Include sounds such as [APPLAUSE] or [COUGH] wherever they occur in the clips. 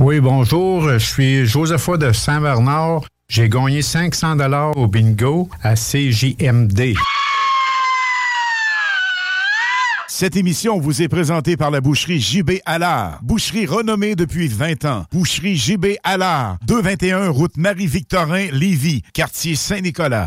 Oui, bonjour. Je suis Josepha de Saint-Bernard. J'ai gagné 500 dollars au bingo à CJMD. Cette émission vous est présentée par la boucherie JB Allard. Boucherie renommée depuis 20 ans. Boucherie JB Allard. 221 route Marie-Victorin, Lévis, quartier Saint-Nicolas.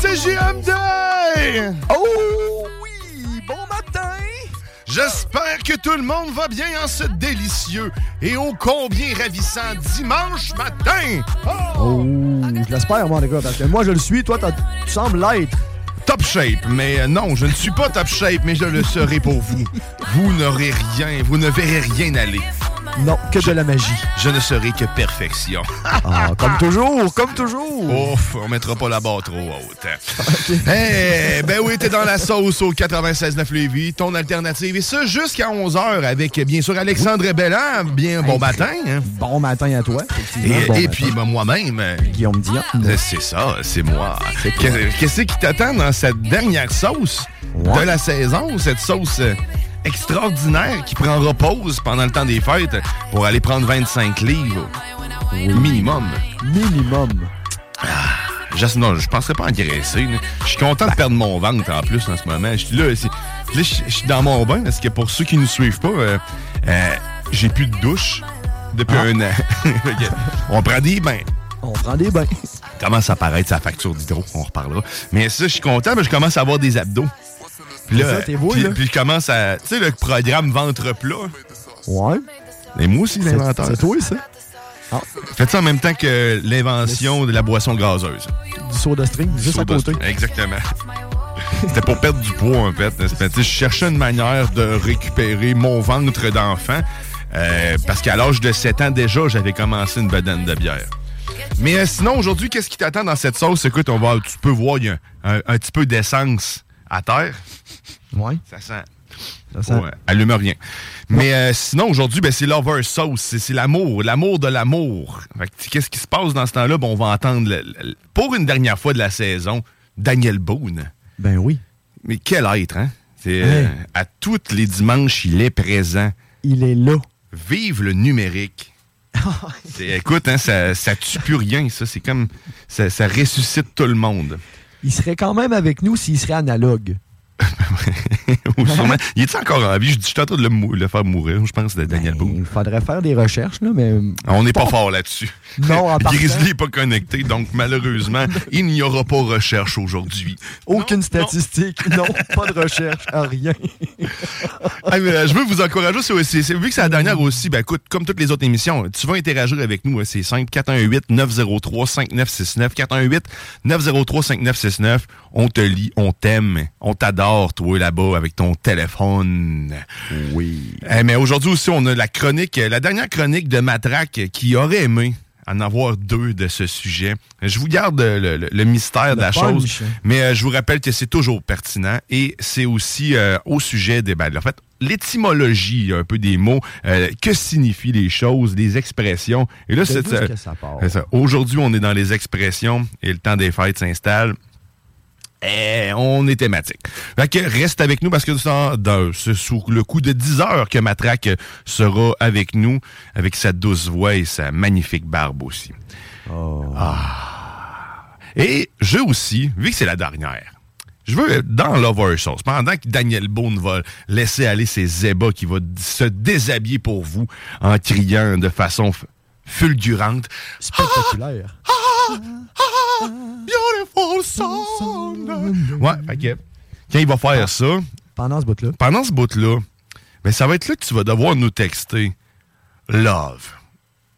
c'est JMD! Oh oui, bon matin! J'espère que tout le monde va bien en ce délicieux et ô combien ravissant dimanche matin! Oh, je l'espère, moi, les gars, parce que moi, je le suis, toi, tu sembles l'être. Top shape, mais euh, non, je ne suis pas top shape, mais je le serai pour vous. Vous n'aurez rien, vous ne verrez rien aller. Non, que de la magie. Je ne serai que perfection. Ah, comme toujours, comme toujours. Ouf, on mettra pas la barre trop haute. [LAUGHS] Eh, ben oui, t'es dans la sauce au 96.9 Lévis, ton alternative. Et ça jusqu'à 11h avec, bien sûr, Alexandre Belland. Bien bon matin. hein. Bon matin à toi. Et. Bon puis, ben, moi-même. euh, Guillaume Dion. C'est ça, c'est moi. Qu'est- Qu'est-ce qui t'attend dans cette dernière sauce de la saison? Cette sauce euh, extraordinaire qui prendra pause pendant le temps des fêtes pour aller prendre 25 livres minimum. Minimum. Je, non, je penserais pas engraisser. Je suis content de perdre mon ventre en plus en ce moment. Je suis là, là, je suis dans mon bain parce que pour ceux qui ne suivent pas, euh, euh, j'ai plus de douche depuis un an. [LAUGHS] On prend des bains. On prend des bains. Commence à apparaître sa facture d'hydro, on reparlera. Mais ça, je suis content, mais je commence à avoir des abdos. Puis là, puis, je commence à. Tu sais, le programme ventre plat. Ouais. Et moi aussi, l'inventeur. c'est toi, ça? Ah, Faites ça en même temps que l'invention de la boisson gazeuse. du soda string, juste à côté. Exactement. C'était pour perdre du poids, en fait. Je cherchais une manière de récupérer mon ventre d'enfant. euh, parce qu'à l'âge de 7 ans, déjà, j'avais commencé une bedaine de bière. Mais euh, sinon, aujourd'hui, qu'est-ce qui t'attend dans cette sauce? Écoute, on va, tu peux voir, il y a un, un petit peu d'essence à terre. Ouais. Ça sent. Ça sent- allume rien. Mais euh, sinon, aujourd'hui, ben, c'est Lover Sauce. C'est l'amour, l'amour de l'amour. Qu'est-ce qui se passe dans ce temps-là? Ben, on va entendre, le- le- pour une dernière fois de la saison, Daniel Boone. Ben oui. Mais quel être, hein? C'est, euh, Hey. à tous les dimanches, il est présent. Il est là. Vive le numérique. [LAUGHS] Écoute, hein, ça, ça tue plus rien, ça. C'est comme. Ça, ça ressuscite tout le monde. Il serait quand même avec nous s'il serait analogue. Il est encore en vie? Je suis en train de le, mou- le faire mourir, je pense, de Daniel Boone. Il faudrait faire des recherches, là, mais. On n'est pas fort là-dessus. Non, en. [LAUGHS] Grizzly n'est pas connecté, donc malheureusement, il n'y aura pas recherche aujourd'hui. Aucune statistique. Non, pas de recherche. rien. [LAUGHS] Ah, mais, euh, je veux vous encourager. c'est- vu que c'est la dernière aussi, ben, écoute, comme toutes les autres émissions, tu vas interagir avec nous. hein, C'est simple. 418-903-5969. 418-903-5969. On te lit, on t'aime, on t'adore, toi, là-bas, avec ton téléphone. Oui. Eh, mais aujourd'hui aussi, on a la chronique, la dernière chronique de Matraque qui aurait aimé en avoir deux de ce sujet. Je vous garde le, le- le mystère de la chose, mais euh, je vous rappelle que c'est toujours pertinent et c'est aussi euh, au sujet des... Ben, en fait, l'étymologie un peu des mots, euh, que signifient les choses, les expressions. Et là, c'est ça ça. Aujourd'hui, on est dans les expressions et le temps des fêtes s'installe. Et on est thématique. Fait que reste avec nous parce que c'est sous le coup de 10 heures que Matraque sera avec nous, avec sa douce voix et sa magnifique barbe aussi. Ah. Et je aussi, vu que c'est la dernière, je veux, dans Lover Sauce, pendant que Daniel Boone va laisser aller ses ébats, qui va se déshabiller pour vous en criant de façon fulgurante. Spectaculaire. Beautiful song. Ouais, fait que, quand il va faire ça, Pendant ce bout-là. pendant ce bout-là, ben, ça va être là que tu vas devoir nous texter Love.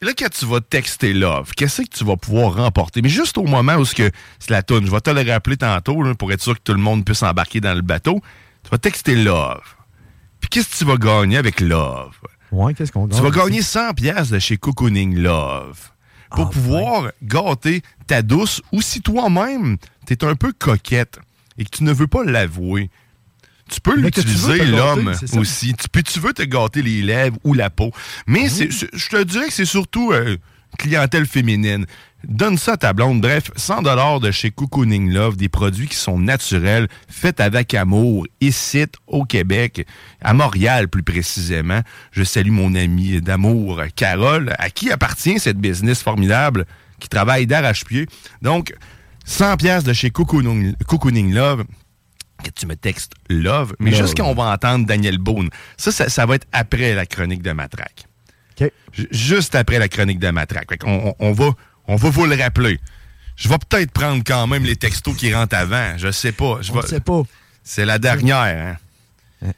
Et là, quand tu vas texter Love, qu'est-ce que tu vas pouvoir remporter? Mais juste au moment où ce que c'est la toune, je vais te le rappeler tantôt là, pour être sûr que tout le monde puisse embarquer dans le bateau. Tu vas texter Love. Puis qu'est-ce que tu vas gagner avec Love? Ouais, qu'est-ce qu'on Tu vas gagner 100 pièces de chez Cocooning Love pour pouvoir gâter ta douce ou si toi-même, tu es un peu coquette et que tu ne veux pas l'avouer. Tu peux l'utiliser, l'homme, aussi. Tu peux, tu veux te gâter les lèvres ou la peau. Mais je te dirais que c'est surtout euh, clientèle féminine. Donne ça à ta blonde. Bref, 100 de chez Cocooning Love, des produits qui sont naturels, faits avec amour, ici au Québec, à Montréal plus précisément. Je salue mon amie d'amour, Carole, à qui appartient cette business formidable qui travaille d'arrache-pied. Donc, 100 pièces de chez Cocooning, Cocooning Love que tu me textes Love, mais Love. juste quand on va entendre Daniel Boone. Ça, ça, ça va être après la chronique de Matraque. Juste après la chronique de Matraque. Qu'on- on va, on va vous le rappeler. Je vais peut-être prendre quand même les textos qui rentrent avant. Je sais pas. Je ne sait pas. C'est la dernière. Hein?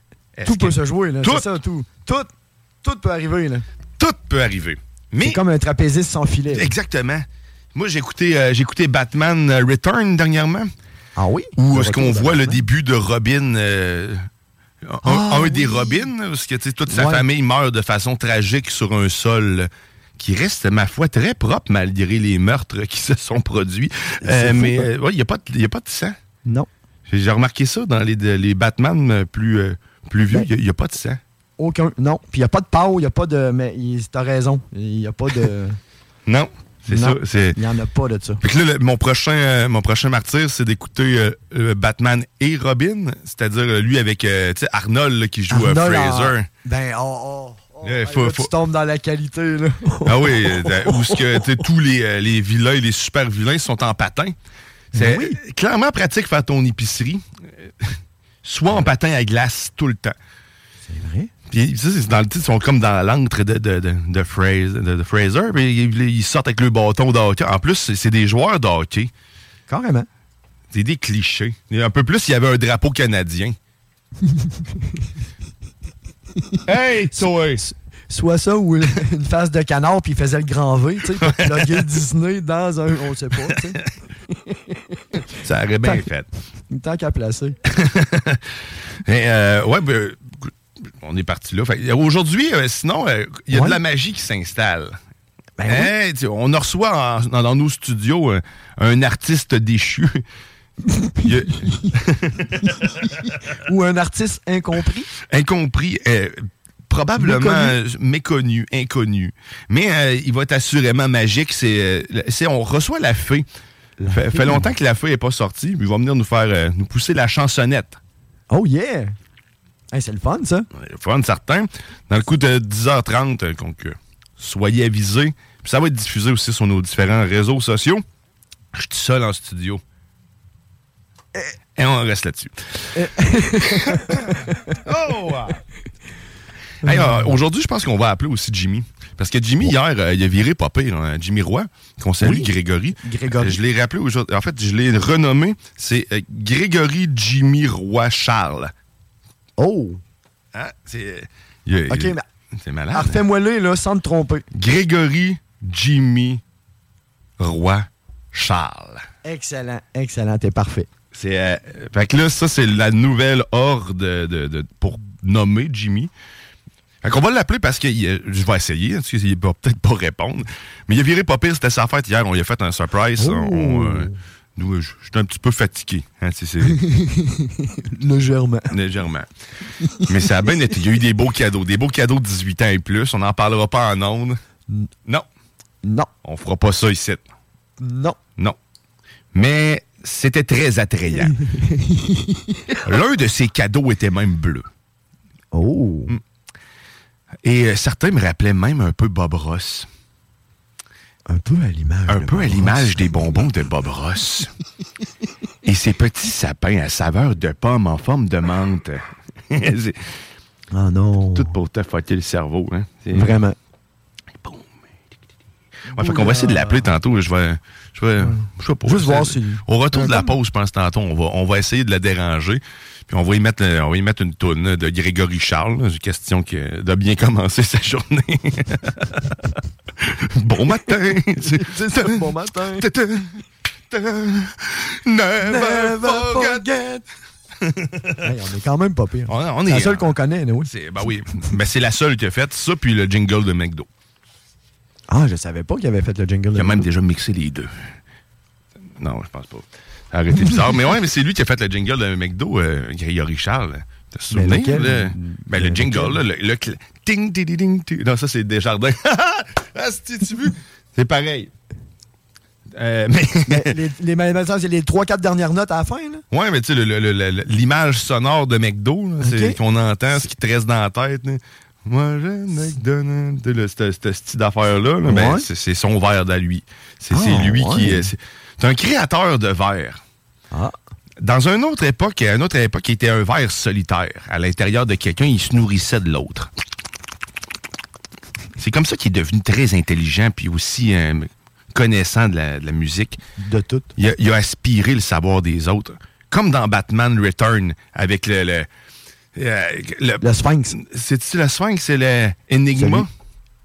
Tout peut que- se jouer, là. Tout. Ça, tout. Tout, tout peut arriver, là. Tout peut arriver. Mais C'est comme un trapéziste sans filet. là. exactement. Moi, j'ai écouté, euh, j'ai écouté Batman euh, Return dernièrement. Ah oui? Où est-ce qu'on voit le début de Robin, euh, un, Ah, un des. Robins, parce que sais, toute sa famille meurt de façon tragique sur un sol qui reste, ma foi, très propre malgré les meurtres qui se sont produits. Euh, mais hein? euh, ouais, il n'y a, pas de- y a pas de sang. Non. J'ai remarqué ça dans les, les Batman euh, plus, euh, plus vieux, il n'y a, pas de sang. Aucun. Non. Puis il n'y a pas de pau, il n'y a pas de. Mais t'as raison. Il n'y a pas de. [LAUGHS] Non, c'est ça. Il n'y en a pas de ça. Fait que là, le- mon prochain, euh, mon prochain martyr, c'est d'écouter euh, euh, Batman et Robin, c'est-à-dire euh, lui avec euh, Arnold là, qui joue euh, en- Fraser. Ben, oh, oh. Oh. Ouais, Hey, faut- là, faut- Tu tombes dans la qualité, là. [LAUGHS] Ah oui, euh, où ce que tous les, euh, les vilains et les super vilains sont en patin. C'est Oui. euh, clairement pratique faire ton épicerie. Soit en patin à glace tout le temps. C'est vrai? Puis ça, c'est dans le titre, ils sont comme dans l'encre de, de, de, de Fraser. De, Fraser, puis ils, ils sortent avec le bâton de hockey. En plus, c'est c'est des joueurs de hockey. Carrément. C'est des clichés. Et Un peu plus, il y avait un drapeau canadien. [LAUGHS] hey, [LAUGHS] toi! Soit ça ou une face de canard, puis il faisait le grand V, tu sais, [LAUGHS] pour plugger Disney dans un. On sait pas, tu sais. [LAUGHS] Ça aurait bien Tant- fait. Tant qu'à placer. Et, euh, ouais, ben, on est parti là. Aujourd'hui, euh, sinon, euh, il y a Ouais. de la magie qui s'installe. Ben oui. Sais, on reçoit en- dans, dans nos studios un artiste déchu. [LAUGHS] Ou un artiste incompris? incompris, euh, probablement Méconnu. méconnu, inconnu. Mais euh, il va être assurément magique. C'est, euh, c'est- on reçoit la fée. fait, fée. fait longtemps que la fée n'est pas sortie. Il va venir nous faire euh, nous pousser la chansonnette. Oh yeah! Hey, c'est le fun, ça. Faut être certain. Dans le coup de 10h30, euh, donc soyez avisés. Puis ça va être diffusé aussi sur nos différents réseaux sociaux. Je suis seul en studio. Et on reste là-dessus. [LAUGHS] oh! Hey, euh, Aujourd'hui, je pense qu'on va appeler aussi Jimmy. Parce que Jimmy, hier, euh, il a viré pas pire. hein, Jimmy Roy, qu'on salue, Oui. Grégory. Grégory. Euh, Je l'ai rappelé aujourd'hui. En fait, je l'ai renommé. C'est Grégory Jimmy Roy Charles. Oh! Hein? C'est Ok, mais c'est malade. ah, refais-moi-le, là, sans te tromper. Grégory Jimmy Roy Charles. Excellent, excellent, t'es parfait. C'est, euh, fait que là, ça, c'est la nouvelle horde de, de- de- pour nommer Jimmy. Fait qu'on va l'appeler parce que il, euh, je vais essayer, parce qu'il va peut-être pas répondre. Mais il a viré pas pire, c'était sa fête hier, on lui a fait un surprise. Oh. On, euh, Nous, je je suis un petit peu fatigué. hein, c'est- c'est- [LAUGHS] Légèrement. légèrement. Mais ça a bien été. Il y a eu des beaux cadeaux. Des beaux cadeaux de 18 ans et plus. On n'en parlera pas en ondes. Non. Non. On fera pas ça ici. Non. Non. Mais c'était très attrayant. [LAUGHS] L'un de ces cadeaux était même bleu. Oh. Et euh, certains me rappelaient même un peu Bob Ross. Un peu à l'image. Un peu à l'image des bonbons de Bob Ross. [LAUGHS] Et ces petits sapins à saveur de pomme en forme de menthe. [LAUGHS] Ah non. tout pour te fâter le cerveau. Hein? Vraiment. Ouais, fait qu'on va essayer de l'appeler tantôt. Je vais. Je vais. Je sais pas. Juste voir si- Au retour de la pause, je pense tantôt, on va, on va essayer de la déranger. Puis on va y mettre, on va y mettre une toune de Grégory Charles. une question que- de bien commencer [LAUGHS] sa journée. [LAUGHS] bon matin. C'est bon matin. [LAUGHS] Never forget. Hey, on est quand même pas pire. On, est. la seule qu'on connaît, c'est- ben oui. Mais c'est la seule qui a fait ça, puis le jingle de McDo. Ah, je savais pas qu'il avait fait le jingle. Il a même déjà mixé les deux. Non, je pense pas. Été bizarre. mais ouais, mais c'est lui qui a fait le jingle de McDo, euh, Grégory Charles. T'as souvenir? lequel? là? Ben, le Le- jingle, là, le, le cl- ting, ting, ting, ting. Non, ça, c'est Desjardins. [LAUGHS] ah, tu vu? C'est pareil. Euh, [LAUGHS] mais, Mais les, les, ça, c'est les 3-4 dernières notes à la fin, là. ouais, mais tu sais, le- le- le- le- l'image sonore de McDo, là, c'est Ok. qu'on entend, ce qui te reste dans la tête. là. Moi, je McDonald's. Tu sais, le- Ce ce style d'affaires-là, là, ben, c'est son verre à lui. C'est Ah, lui qui est. C'est un créateur de verre. Ah. Dans une autre époque, à une autre époque, il était un verre solitaire. À l'intérieur de quelqu'un, il se nourrissait de l'autre. C'est comme ça qu'il est devenu très intelligent puis aussi euh, connaissant de la, de la musique. De tout. Il a, il a aspiré le savoir des autres. Comme dans Batman Return avec le. le, euh, le- Le Sphinx. C'est-tu le Sphinx? C'est le Enigma?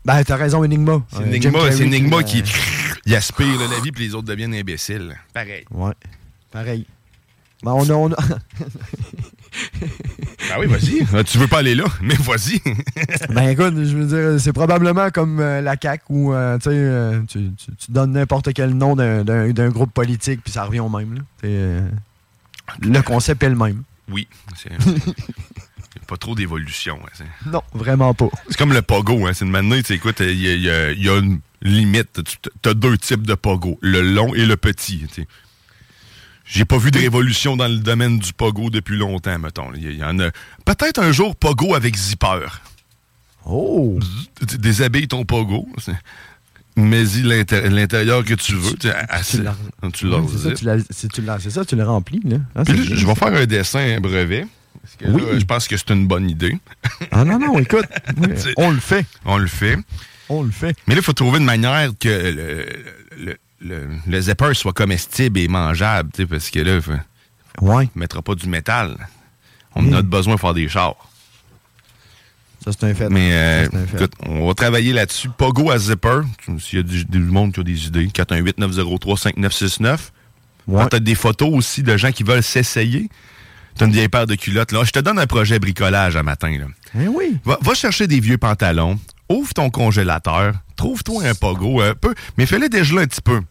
Ben, t'as raison, Enigma. C'est Euh, Jim Enigma, Carrey c'est Enigma euh, qui il aspire là, la vie puis les autres deviennent imbéciles. Pareil. Ouais. Pareil. Ben, on a. On a... [LAUGHS] Ben oui, vas-y. Ah, tu veux pas aller là, mais vas-y. [LAUGHS] ben, écoute, je veux dire, c'est probablement comme euh, la CAQ où euh, tu euh, tu, tu- tu donnes n'importe quel nom d'un- groupe politique, puis ça revient au même. Là. Le concept est le même. Oui. C'est [LAUGHS] a pas trop d'évolution. hein, Non, vraiment pas. C'est comme le pogo. Hein. C'est une manière, tu sais, écoute, il y, a- y y une limite. Tu as deux types de pogo, le long et le petit. tu sais. J'ai pas vu de révolution dans le domaine du pogo depuis longtemps, mettons. Il y, en a. Peut-être un jour pogo avec zipper. Oh! Tu déshabilles ton pogo. L'inté- l'intérieur que tu veux. tu assez- l'as- tu l'as c'est ça, tu l'as- c'est tu l'as- c'est ça, tu le remplis. Là. Ah, Puis c'est là, je vais faire un dessin, un brevet. Parce que Oui. là, je pense que c'est une bonne idée. Ah non, non, écoute, [LAUGHS] oui, on le fait. On le fait. On le fait. Mais là, il faut trouver une manière que le, le, le- le zipper soit comestible et mangeable, parce que là, faut- Ouais, on mettra pas du métal. On Mm. a besoin de faire des chars. Ça c'est un fait. Mais euh, Ça, c'est un fait. écoute, on va travailler là-dessus. Pogo à zipper. S'il y a du, du monde qui a des idées, 418-903-5969. Ouais. Tu as des photos aussi de gens qui veulent s'essayer. Tu as une vieille paire de culottes. Là, je te donne un projet bricolage à matin. Là. Eh oui. Va, va chercher des vieux pantalons, ouvre ton congélateur, trouve-toi un pogo un peu, mais fais-le dégeler un petit peu.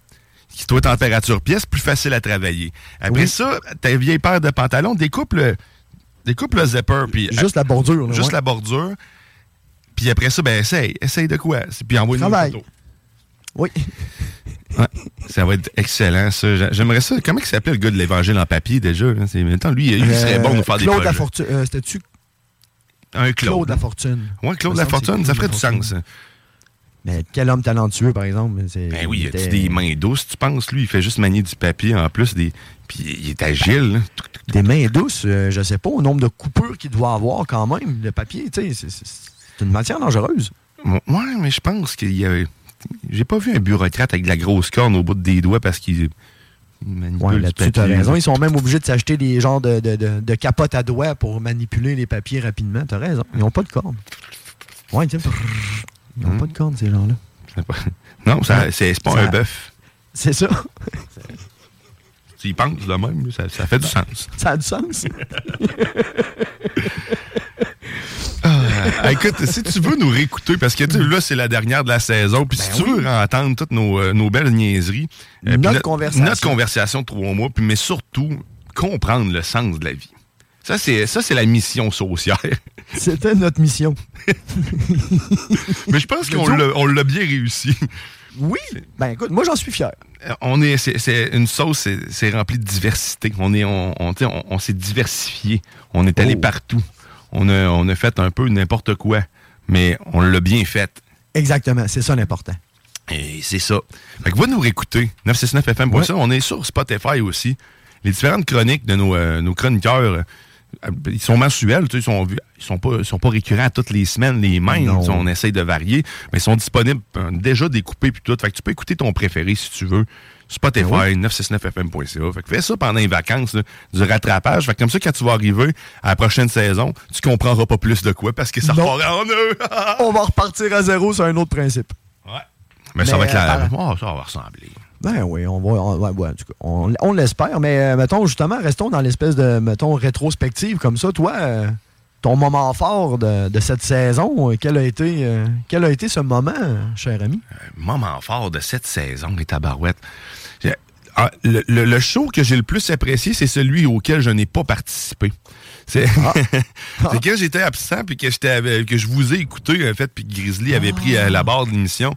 Qui toi température pièce, plus facile à travailler. Après Oui. ça, ta vieille paire de pantalons, découpe le, découpe le zipper, puis Juste la bordure. là, juste ouais. la bordure. Puis après ça, ben essaye, essaye de quoi, puis envoie une photo. Oui. [LAUGHS] Ouais, ça va être excellent, ça. J'a- J'aimerais ça. Comment il s'appelait le gars de l'Évangile en papier déjà? C'est- lui, il serait Euh, bon de nous faire des Claude projets. Lafortune. euh, C'était-tu? Un Claude. Claude Lafortune? Ouais, Claude Il me semble que Lafortune, c'est ça Claude ferait du sens. hein. Mais quel homme talentueux, par exemple. Ben oui, il a des mains douces, tu penses? Lui, il fait juste manier du papier en plus. Des... Puis il est agile. là. Des mains douces, euh, je sais pas, au nombre de coupures qu'il doit avoir quand même, le papier, tu sais, c'est- une matière dangereuse. Bon, Ouais, mais je pense qu'il y a. J'ai pas vu un bureaucrate avec de la grosse corne au bout des doigts parce qu'il du là-dessus, t'as papier. raison. Ils sont même obligés de s'acheter des genres de, de, de- de capotes à doigts pour manipuler les papiers rapidement. T'as raison. Ils n'ont pas de corne. Ouais, tiens. Ils n'ont Hmm. pas de corne, ces gens-là. Non, c'est c'est pas Ça- un bœuf. C'est ça. Tu y penses de même, ça, ça fait du sens. Ça a du sens. [LAUGHS] Ah, écoute, si tu veux nous réécouter, parce que là, c'est la dernière de la saison, puis si tu veux entendre toutes nos, euh, nos belles niaiseries, euh, Notre conversation. notre conversation de trois mois, puis mais surtout, comprendre le sens de la vie. Ça, c'est ça, c'est la mission sociale. C'était notre mission. [LAUGHS] mais je pense qu'on l'a bien réussi. Oui. Ben écoute, moi j'en suis fier. On est, c'est, une sauce, c'est, rempli de diversité. On est, on, on, s'est diversifié. On est allé Oh. partout. On a, on a fait un peu n'importe quoi, mais on l'a bien fait. Exactement, c'est ça l'important. Et c'est ça. Fait que va nous réécouter. 969fm.ca. On est sur Spotify aussi. Les différentes chroniques de nos, euh, nos chroniqueurs, euh, ils sont mensuels, tu sais, ils sont, ils sont pas, ils sont pas récurrents toutes les semaines, les mêmes. Non. On essaye de varier, mais ils sont disponibles euh, déjà découpés puis tout. Fait que tu peux écouter ton préféré si tu veux. Spotify, Ben 969fm.ca. Fait que fais ça pendant les vacances, là, du rattrapage. Fait que comme ça, quand tu vas arriver à la prochaine saison, tu comprendras pas plus de quoi parce que ça repart en eux. [LAUGHS] On va repartir à zéro sur un autre principe. mais ça va être la... euh, oh, ça va ressembler. Ben oui, on va. on- ouais, ouais, en tout cas, on, on l'espère, mais euh, mettons, justement, restons dans l'espèce de, mettons, rétrospective comme ça. Toi, euh, ton moment fort de, de cette saison, euh, quel a été, euh, quel a été ce moment, cher ami? moment fort de cette saison, les tabarouettes. Ah, Le, le- le show que j'ai le plus apprécié, c'est celui auquel je n'ai pas participé. C'est [LAUGHS] c'est quand j'étais absent puis que, que je vous ai écouté, en fait, puis que Grizzly avait pris la barre de l'émission.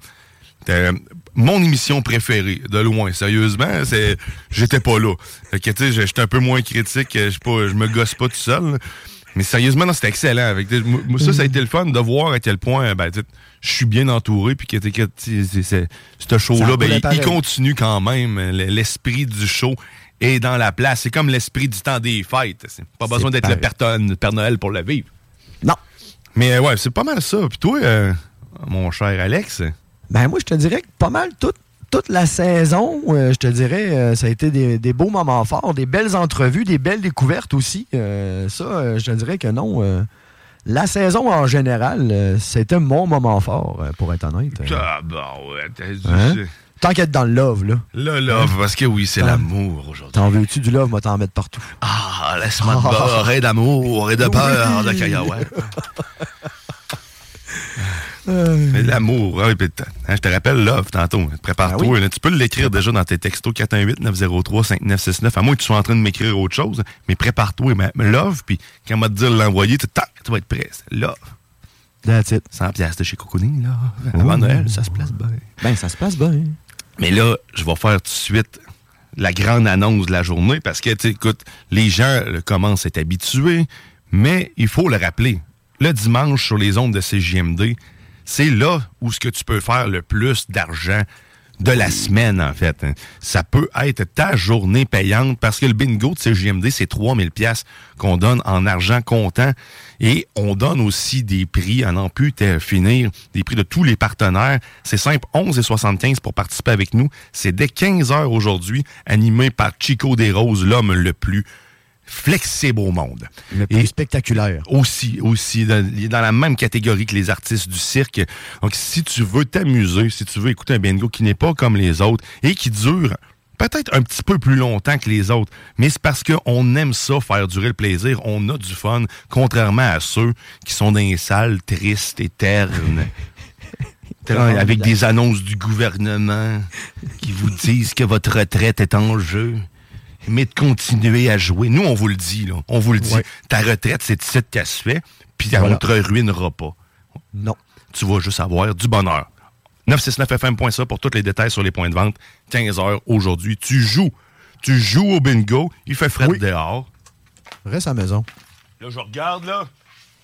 Mon émission préférée, de loin. Sérieusement, c'est j'étais pas là. Fait que, tu sais, j'étais un peu moins critique. Je pas, je me gosse pas tout seul. là. Mais sérieusement, non, c'était excellent. Avec, moi, ça, ça a été le fun de voir à quel point ben, je suis bien entouré. Puis que, ce show-là, ben, il, continue quand même. L'esprit du show est dans la place. C'est comme l'esprit du temps des fêtes. C'est pas besoin d'être le. Père, Noël pour le vivre. Non. Mais ouais, c'est pas mal ça. Puis toi, euh, mon cher Alex, Ben moi, je te dirais que pas mal toute, toute la saison, euh, je te dirais, euh, ça a été des, des beaux moments forts, des belles entrevues, des belles découvertes aussi. Euh, ça, je te dirais que non. la saison en général, c'était mon moment fort, pour être honnête. Ah, bon, ouais, t'as dit- Hein? Tant qu'être dans le love, là. Là, love, parce que oui, c'est l'amour aujourd'hui. T'en veux-tu du love, moi t'en mettre partout. Ah, laisse-moi te beurrer d'amour et de peur de cacahuètes. [LAUGHS] Mais l'amour, hein, t- hein, je te rappelle love tantôt. Prépare-toi. Oui. là, tu peux l'écrire déjà dans tes textos 418-903-5969. À moins que tu sois en train de m'écrire autre chose. Mais prépare-toi. Love, puis quand on va te dire l'envoyer, tu, tu vas être prêt. Love. That's it. 100 piastres de chez Cocooning, là. Avant. Noël, ça se place bien. Ben, ça se passe bien. Mais là, je vais faire tout de suite la grande annonce de la journée parce que, écoute, les gens euh, commencent à être habitués, mais il faut le rappeler. Le dimanche, sur les ondes de CJMD, c'est là où ce que tu peux faire le plus d'argent de la semaine, en fait. Ça peut être ta journée payante parce que le bingo de CJMD, c'est 3000 pièces qu'on donne en argent comptant et on donne aussi des prix à n'en plus te- finir, des prix de tous les partenaires. C'est simple, 11 et 75 pour participer avec nous. C'est dès 15 heures aujourd'hui, animé par Chico Desroses, l'homme le plus flexible au monde. Plus spectaculaire. Aussi, aussi, dans, il est dans la même catégorie que les artistes du cirque. Donc, si tu veux t'amuser, si tu veux écouter un bingo qui n'est pas comme les autres et qui dure peut-être un petit peu plus longtemps que les autres, mais c'est parce qu'on aime ça, faire durer le plaisir, on a du fun, contrairement à ceux qui sont dans les salles tristes et. Ternes, [LAUGHS] avec des annonces du gouvernement qui vous disent que votre retraite est en jeu mais de continuer à jouer. Nous, on vous le dit, là. On vous le dit. Ouais. Ta retraite, c'est ici qu'elle se fait, puis Voilà. on te ruinera pas. Non. Tu vas juste avoir du bonheur. 969fm.ca pour tous les détails sur les points de vente. 15 heures aujourd'hui. Tu joues. Tu joues au bingo. Il fait frais Oui. dehors. Reste à la maison. Là, je regarde, là.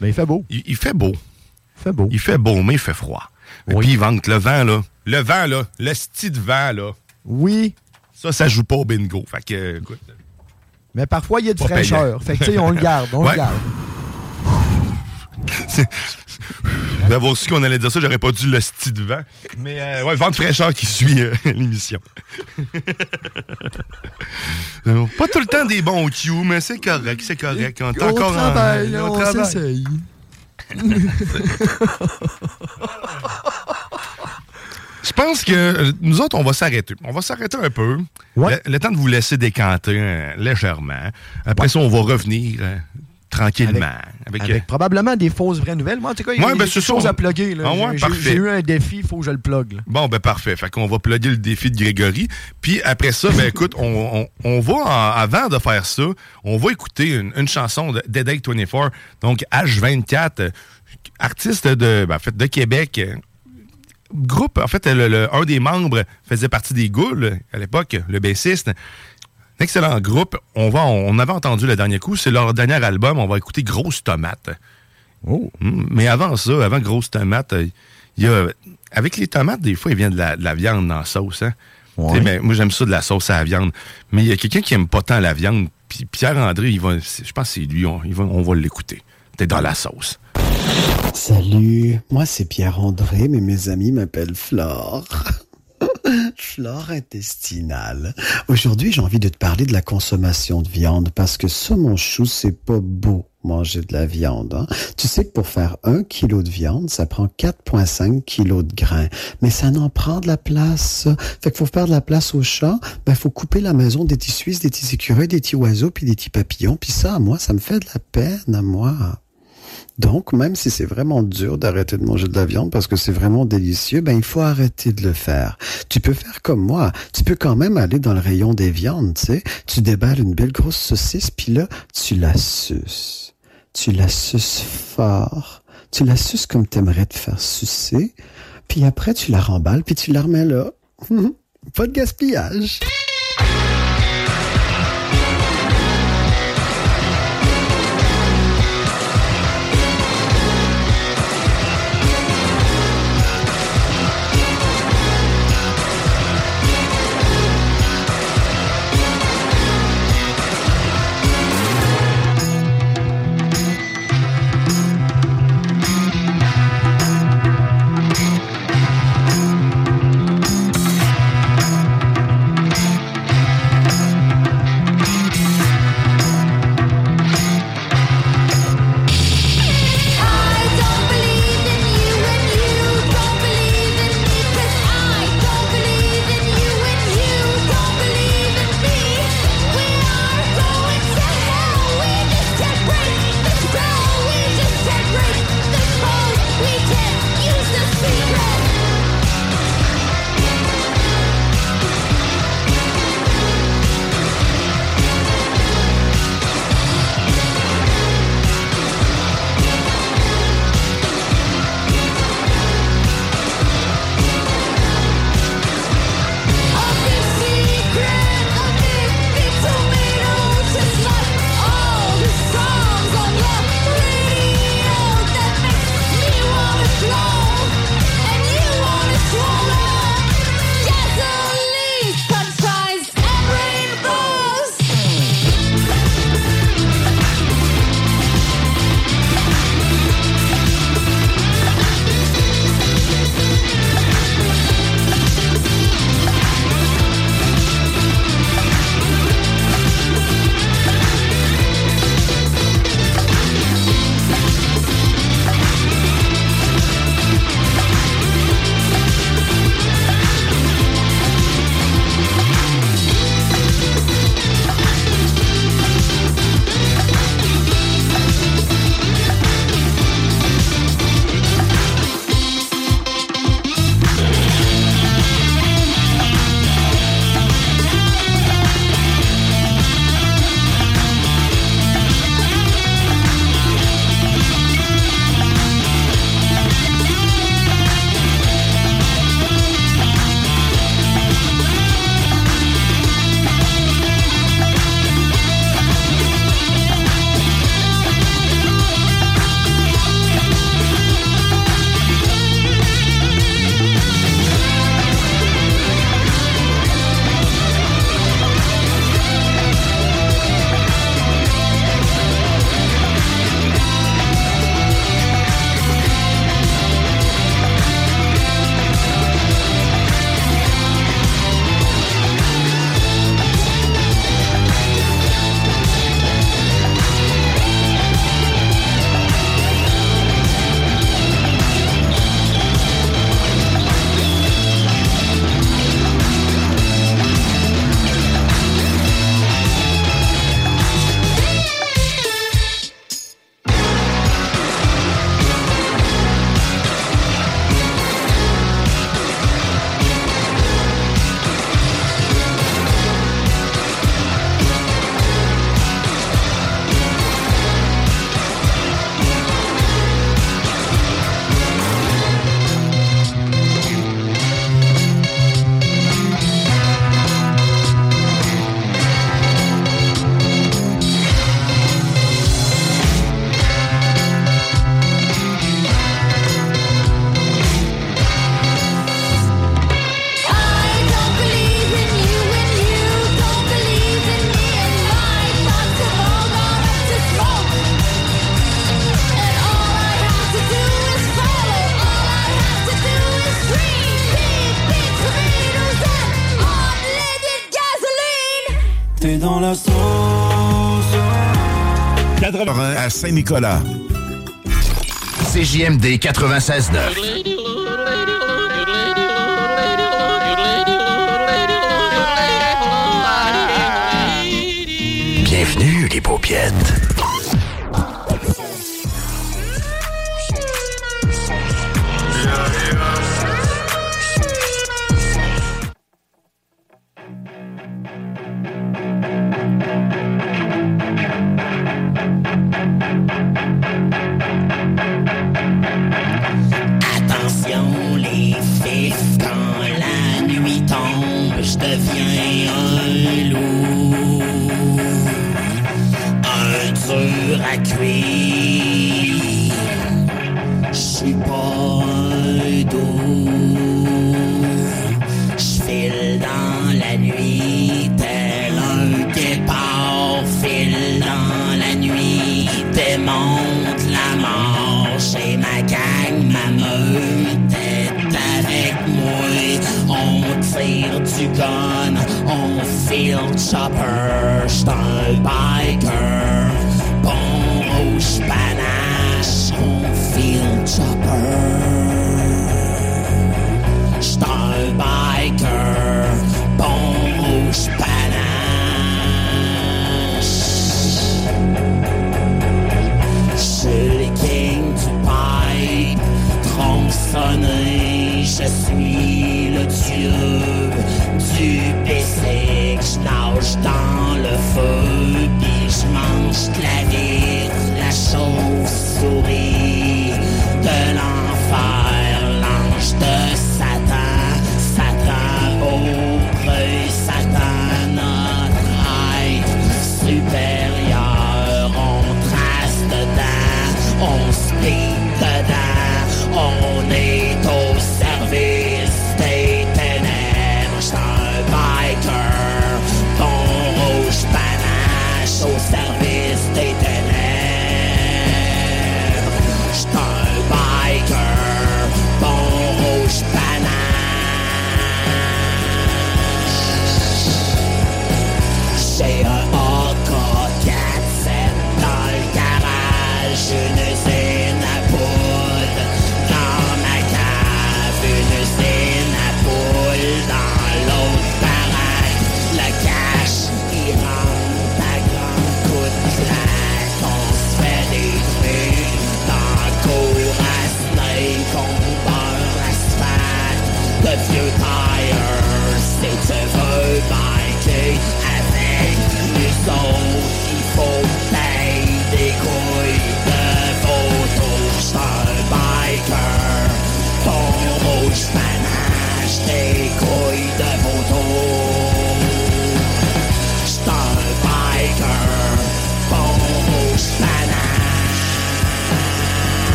Ben, il fait beau. Il, il fait beau. Il fait beau. Il fait beau, mais il fait froid. Oui. Puis il vente le vent, là. Le vent, là. Le style de vent, là. Oui, Ça, ça joue pas au bingo. Fait que, écoute. mais parfois, il y a de fraîcheur. Fait que, tu sais, on le garde. On Ouais. le garde. [LAUGHS] D'avoir su qu'on allait dire ça, j'aurais pas dû le style de vent. Mais euh, ouais, vente fraîcheur qui suit euh, [LAUGHS] l'émission. [LAUGHS] Euh, pas tout le temps des bons cues, mais c'est correct, c'est correct. On est encore en- travaille, on on travaille. s'essaye. Je pense que euh, nous autres, on va s'arrêter. On va s'arrêter un peu. Ouais. Le, le temps de vous laisser décanter euh, légèrement. Après ça, on va revenir euh, tranquillement. Avec, Avec, avec probablement des fausses vraies nouvelles. Moi, en tout cas, il y a Ouais, des ben, c'est choses à plugger. Ah ouais, J'ai- eu un défi, il faut que je le plug. là. Bon, ben parfait. Fait qu'on va plugger le défi de Grégory. Puis après ça, ben écoute, on, on, on va, en- avant de faire ça, on va écouter une, une chanson de Dead Egg 24, donc H24, euh, artiste de, ben, en fait, de Québec. Groupe, en fait, le- le- un des membres faisait partie des Goules à l'époque, le bassiste. Un excellent groupe. On, va, on avait entendu le dernier coup. C'est leur dernier album. On va écouter Grosse Tomate. Oh. Mm, Mais avant ça, avant Grosse Tomate, il y a. Avec les tomates, des fois, il vient de la, de la viande dans la sauce. Hein? Ouais. Ben, moi, j'aime ça de la sauce à la viande. Mais il y a quelqu'un qui aime pas tant la viande. Puis Pierre-André, il va, c'est- je pense que c'est lui. On, va- on va l'écouter. T'es dans la sauce. Salut, moi c'est Pierre-André, mais mes amis m'appellent Flore. [LAUGHS] Flore intestinale. Aujourd'hui, j'ai envie de te parler de la consommation de viande parce que ça, mon chou, c'est pas beau manger de la viande. hein. Tu sais que pour faire un kilo de viande, ça prend 4,5 kilos de grains. Mais ça n'en prend de la place. Fait qu'il faut faire de la place aux chats. Ben, faut couper la maison des petits Suisses, des petits écureuils, des petits oiseaux, puis des petits papillons. Puis ça, moi, ça me fait de la peine, à moi. Donc, même si c'est vraiment dur d'arrêter de manger de la viande parce que c'est vraiment délicieux, ben il faut arrêter de le faire. Tu peux faire comme moi. Tu peux quand même aller dans le rayon des viandes, tu sais. Tu déballes une belle grosse saucisse, puis là, tu la suces. Tu la suces fort. Tu la suces comme t'aimerais te faire sucer. Puis après, tu la remballes, puis tu la remets là. [LAUGHS] Pas de gaspillage. T'es dans la sauce. à Saint-Nicolas. CJMD 96.9. Bienvenue les paupiètes.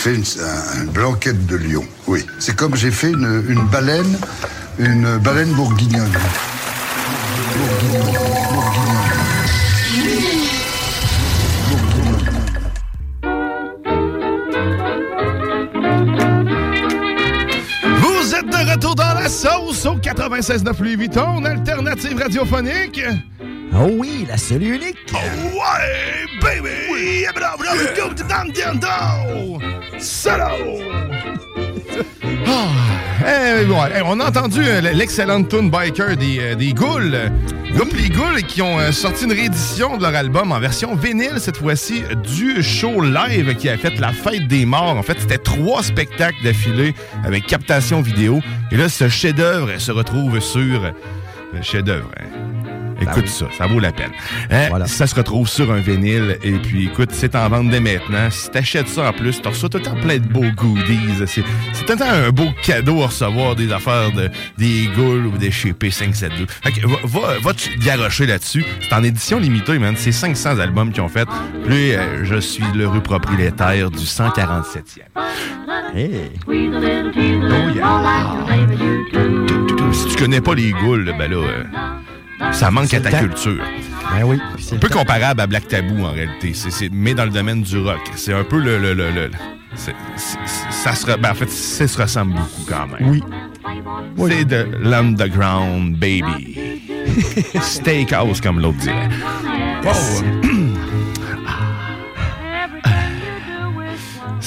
fait une, blanquette de lion, oui. C'est comme j'ai fait une, baleine, une baleine bourguignonne. bourguignonne, bourguignonne. sauce au 96.9 Louis Vuitton, alternative radiophonique. Oh oui, la seule unique. Oh ouais! baby! Ah, eh, eh, eh, on a entendu euh, l'excellente tune Biker des, euh, des Ghouls. Groupe Les Ghouls qui ont euh, sorti une réédition de leur album en version vinyle cette fois-ci du show live qui a fait la fête des morts. En fait, c'était trois spectacles d'affilée avec captation vidéo. Et là, ce chef-d'œuvre se retrouve sur le chef-d'œuvre. Hein. Écoute ça, ça vaut la peine. Hein, Ça se retrouve sur un vinyle. Et puis, écoute, c'est en vente dès maintenant. Si t'achètes ça en plus, t'as reçois tout le temps plein de beaux goodies. C'est tout le temps un beau cadeau à recevoir des affaires de, des Ghouls ou des chez P572. Fait que va, va, va te garrocher là-dessus. C'est en édition limitée, man. C'est 500 albums qu'ils ont fait. Puis, euh, je suis l'heureux propriétaire du 147e. Hey. Oh yeah. Si tu connais pas les Ghouls, ben là, euh, ça manque à ta culture. Ben oui. Un peu comparable à Black Tabou en réalité. C'est, c'est- mais dans le domaine du rock. C'est un peu le. le, le, le- ça se, ben, en fait, ça se ressemble beaucoup quand même. Oui. C'est de l'underground baby. [LAUGHS] Steakhouse, comme l'autre dirait. Wow.